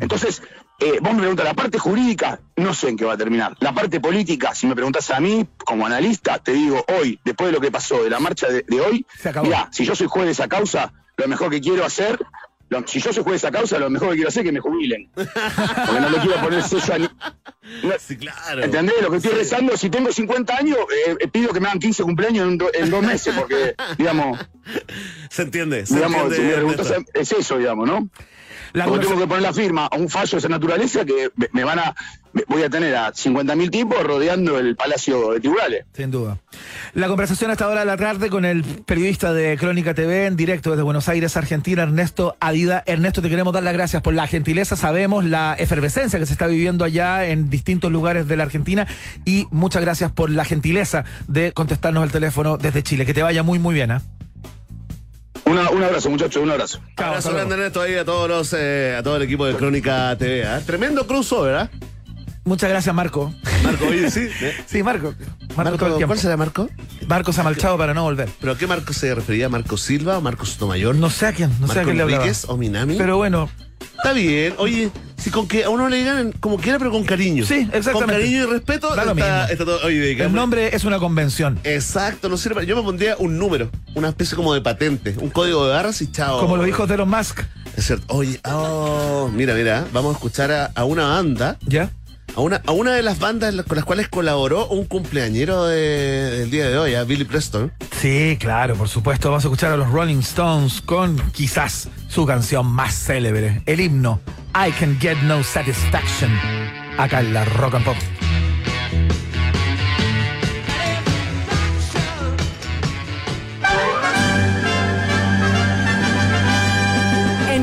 Entonces, eh, vos me preguntas, la parte jurídica, no sé en qué va a terminar. La parte política, si me preguntas a mí, como analista, te digo, hoy, después de lo que pasó, de la marcha de, de hoy, mirá, si yo soy juez de esa causa, lo mejor que quiero hacer, lo- si yo soy juez de esa causa, lo mejor que quiero hacer es que me jubilen. Porque no le quiero poner sello a ni- Sí, claro. ¿Entendés? Lo que estoy rezando, si tengo 50 años, eh, eh, pido que me hagan 15 cumpleaños en, do- en dos meses, porque, digamos, Se entiende. Se digamos entiende, si me Ernesto. preguntás, es eso, digamos, ¿no? La conversa- tengo que poner la firma a un fallo de esa naturaleza que me- van a. voy a tener a 50.000 tipos rodeando el Palacio de Tribunales. Sin duda. La conversación a esta hora de la tarde con el periodista de Crónica TV en directo desde Buenos Aires, Argentina, Ernesto Adida. Ernesto, te queremos dar las gracias por la gentileza. Sabemos la efervescencia que se está viviendo allá en distintos lugares de la Argentina y muchas gracias por la gentileza de contestarnos el teléfono desde Chile. Que te vaya muy, muy bien. ¿ah? Una- un abrazo, muchachos, un abrazo. Chao, Abrazo grande Ernesto ahí a todos los, eh, a todo el equipo de Crónica TV. ¿ah? Tremendo cruzo, ¿verdad? Muchas gracias, Marco. Marco, oye, sí. ¿eh? Sí, Marco. Marco, Marco. ¿Cuál será Marco? Marco se ha marchado para no volver. ¿Pero a qué Marco se refería? ¿Marco Silva o Marco Sotomayor? No sé a quién, no sé a ¿Marco quién le hablaba. O Minami? Pero bueno, Está bien. Oye, si con que a uno le digan como quiera, pero con cariño. Sí, exactamente. Con cariño y respeto, Da lo mismo. está, está todo. Oye, el nombre es una convención. Exacto, no sirve. Yo me pondría un número, una especie como de patente, un código de barras y chao. Como los hijos de Elon Musk. Es cierto. Oye, oh, mira, mira, vamos a escuchar a, a una banda, ¿Ya? A una, a una de las bandas con las cuales colaboró un cumpleañero de- del día de hoy, a Billy Preston. Sí, claro, por supuesto. Vamos a escuchar a los Rolling Stones con quizás su canción más célebre, el himno I Can Get No Satisfaction, acá en la Rock and Pop.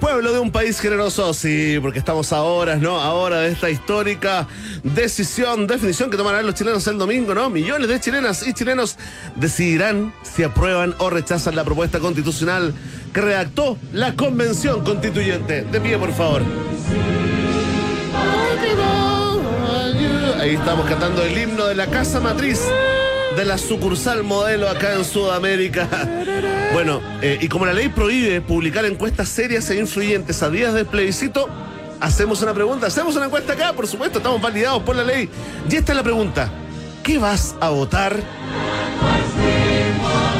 Pueblo de un país generoso, sí, porque estamos a horas, ¿no? Ahora de esta histórica decisión, definición que tomarán los chilenos el domingo, ¿no? Millones de chilenas y chilenos decidirán si aprueban o rechazan la propuesta constitucional que redactó la convención constituyente. De pie, por favor. Ahí estamos cantando el himno de la casa matriz de la sucursal modelo acá en Sudamérica. Bueno, eh, y como la ley prohíbe publicar encuestas serias e influyentes a días del plebiscito, hacemos una pregunta. Hacemos una encuesta acá, por supuesto, estamos validados por la ley. Y esta es la pregunta. ¿Qué vas a votar?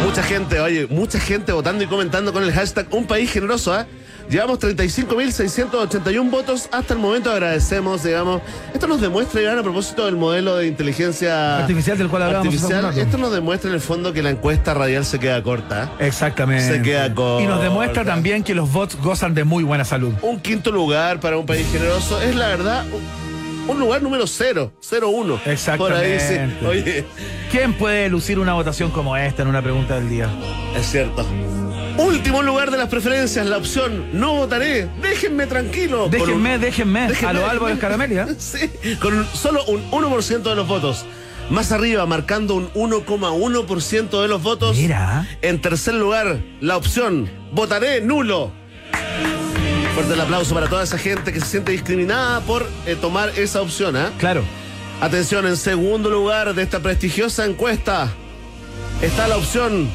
Mucha gente, oye, mucha gente votando y comentando con el hashtag Un País Generoso, ¿ah? Llevamos 35.681 votos hasta el momento. Agradecemos, digamos. Esto nos demuestra, Iván, a propósito del modelo de inteligencia Artificial del cual hablábamos artificial. Esto nos demuestra en el fondo que la encuesta radial se queda corta. Exactamente. Se queda corta. Y nos demuestra también que los bots gozan de muy buena salud. Un quinto lugar para un país generoso es la verdad un, lugar número cero, cero uno. Por ahí sí. Exactamente. Oye, ¿Quién puede lucir una votación como esta en una pregunta del día? es cierto. Último lugar de las preferencias, la opción no votaré. Déjenme tranquilo. Déjenme, un- déjenme, Déjenme, a lo Álvaro déjenme. Escaramelia. Sí, con solo un 1% de los votos. Más arriba, marcando un 1,1% de los votos. Mira. En tercer lugar, la opción votaré nulo. Fuerte el aplauso para toda esa gente que se siente discriminada por eh, tomar esa opción. ¿ah? Claro. Atención, en segundo lugar de esta prestigiosa encuesta está la opción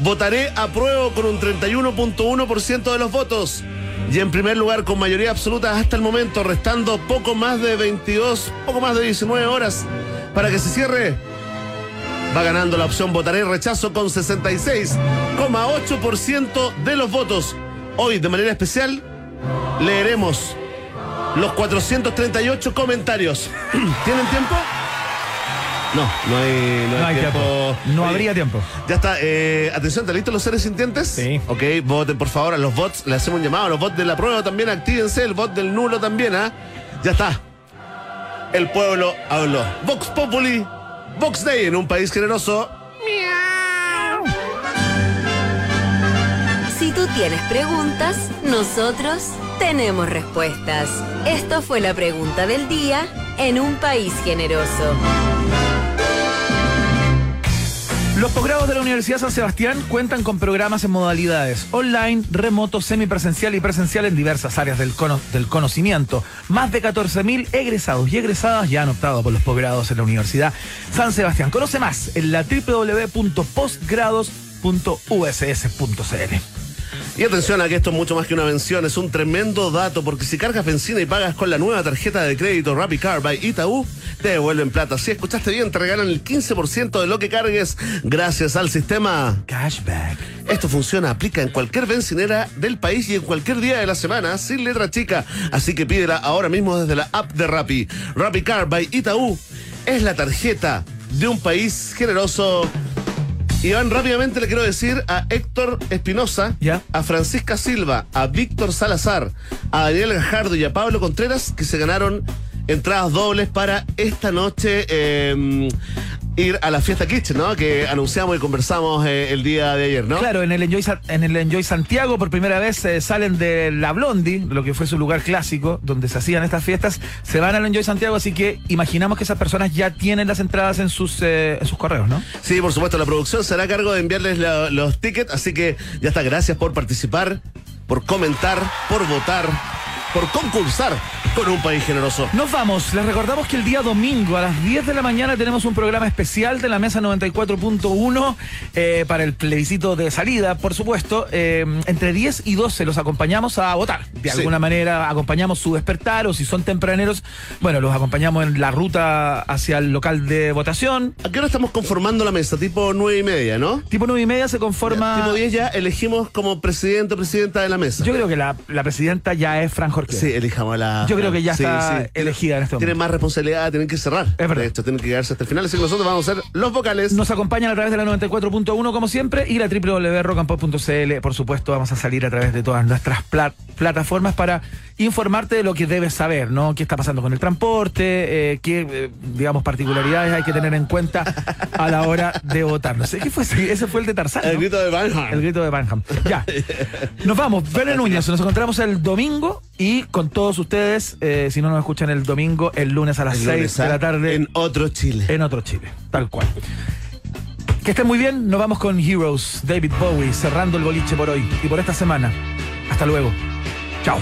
votaré apruebo con un 31.1% de los votos. Y en primer lugar, con mayoría absoluta hasta el momento, restando poco más de 22, poco más de 19 horas para que se cierre, va ganando la opción votaré rechazo con 66,8% de los votos. Hoy, de manera especial, leeremos los 438 comentarios. ¿Tienen tiempo? No, no hay, no hay No hay tiempo. tiempo. No Oye, habría tiempo. Ya está. eh, atención, ¿están listos los seres sintientes? Sí. Ok, voten por favor a los bots. Le hacemos un llamado a los bots de la prueba también. Actívense. El bot del nulo también, ¿ah? Ya está. El pueblo habló. Vox Populi, Vox Day en un país generoso. Si tú tienes preguntas, nosotros tenemos respuestas. Esto fue la pregunta del día en un país generoso. Los posgrados de la Universidad San Sebastián cuentan con programas en modalidades online, remoto, semipresencial y presencial en diversas áreas del, cono- del conocimiento. Más de 14.000 egresados y egresadas ya han optado por los posgrados en la Universidad San Sebastián. Conoce más en la www.postgrados.uss.cl. Y atención a que esto es mucho más que una mención, es un tremendo dato, porque si cargas benzina y pagas con la nueva tarjeta de crédito Rappi Car by Itaú, te devuelven plata. Si escuchaste bien, te regalan el 15% de lo que cargues gracias al sistema. Cashback. Esto funciona, aplica en cualquier bencinera del país y en cualquier día de la semana, sin letra chica. Así que pídela ahora mismo desde la app de Rappi. Rappi Car by Itaú es la tarjeta de un país generoso. Iván, rápidamente le quiero decir a Héctor Espinosa, Ya. a Francisca Silva, a Víctor Salazar, a Daniel Gajardo y a Pablo Contreras que se ganaron entradas dobles para esta noche eh, ir a la fiesta Kitchen, ¿no? Que anunciamos y conversamos eh, el día de ayer, ¿no? Claro, en el Enjoy, en el Enjoy Santiago por primera vez eh, salen de la Blondie, lo que fue su lugar clásico donde se hacían estas fiestas, se van al Enjoy Santiago, así que imaginamos que esas personas ya tienen las entradas en sus, eh, en sus correos, ¿no? Sí, por supuesto, la producción será a cargo de enviarles la- los tickets, así que ya está, gracias por participar, por comentar, por votar, por concursar con un país generoso. Nos vamos. Les recordamos que el día domingo a las 10 de la mañana tenemos un programa especial de la mesa 94.1 eh, para el plebiscito de salida, por supuesto. Eh, entre 10 y 12 los acompañamos a votar. De Sí. alguna manera acompañamos su despertar o si son tempraneros, bueno, los acompañamos en la ruta hacia el local de votación. ¿A qué hora estamos conformando la mesa? Tipo nueve y media, ¿no? Tipo 9 y media se conforma... Tipo 10 ya elegimos como presidente o presidenta de la mesa. Yo creo que la, la presidenta ya es Fran Jorge. Sí, elijamos la. Yo creo que ya Sí, está sí. elegida en este momento. Tienen más responsabilidad, tienen que cerrar. Es verdad. Hecho, tienen que quedarse hasta el final. Así que nosotros vamos a ser los vocales. Nos acompañan a través de la 94.1 como siempre y la www.rockandpop.cl. Por supuesto, vamos a salir a través de todas nuestras pla- plataformas para informarte de lo que debes saber, ¿no? ¿Qué está pasando con el transporte? eh, ¿Qué, eh, digamos, particularidades hay que tener en cuenta a la hora de votar? No sé, ¿qué fue ese? Ese fue el de Tarzán, El grito de Van Halen. El grito de Banham. Ya. Nos vamos. Verne Núñez. Nos encontramos el domingo y con todos ustedes, eh, si no nos escuchan el domingo, el lunes a las El 6 lunes, de la tarde En otro Chile. en otro Chile, tal cual. Que estén muy bien, nos vamos con Heroes, David Bowie, cerrando el boliche por hoy y por esta semana. Hasta luego. Chao.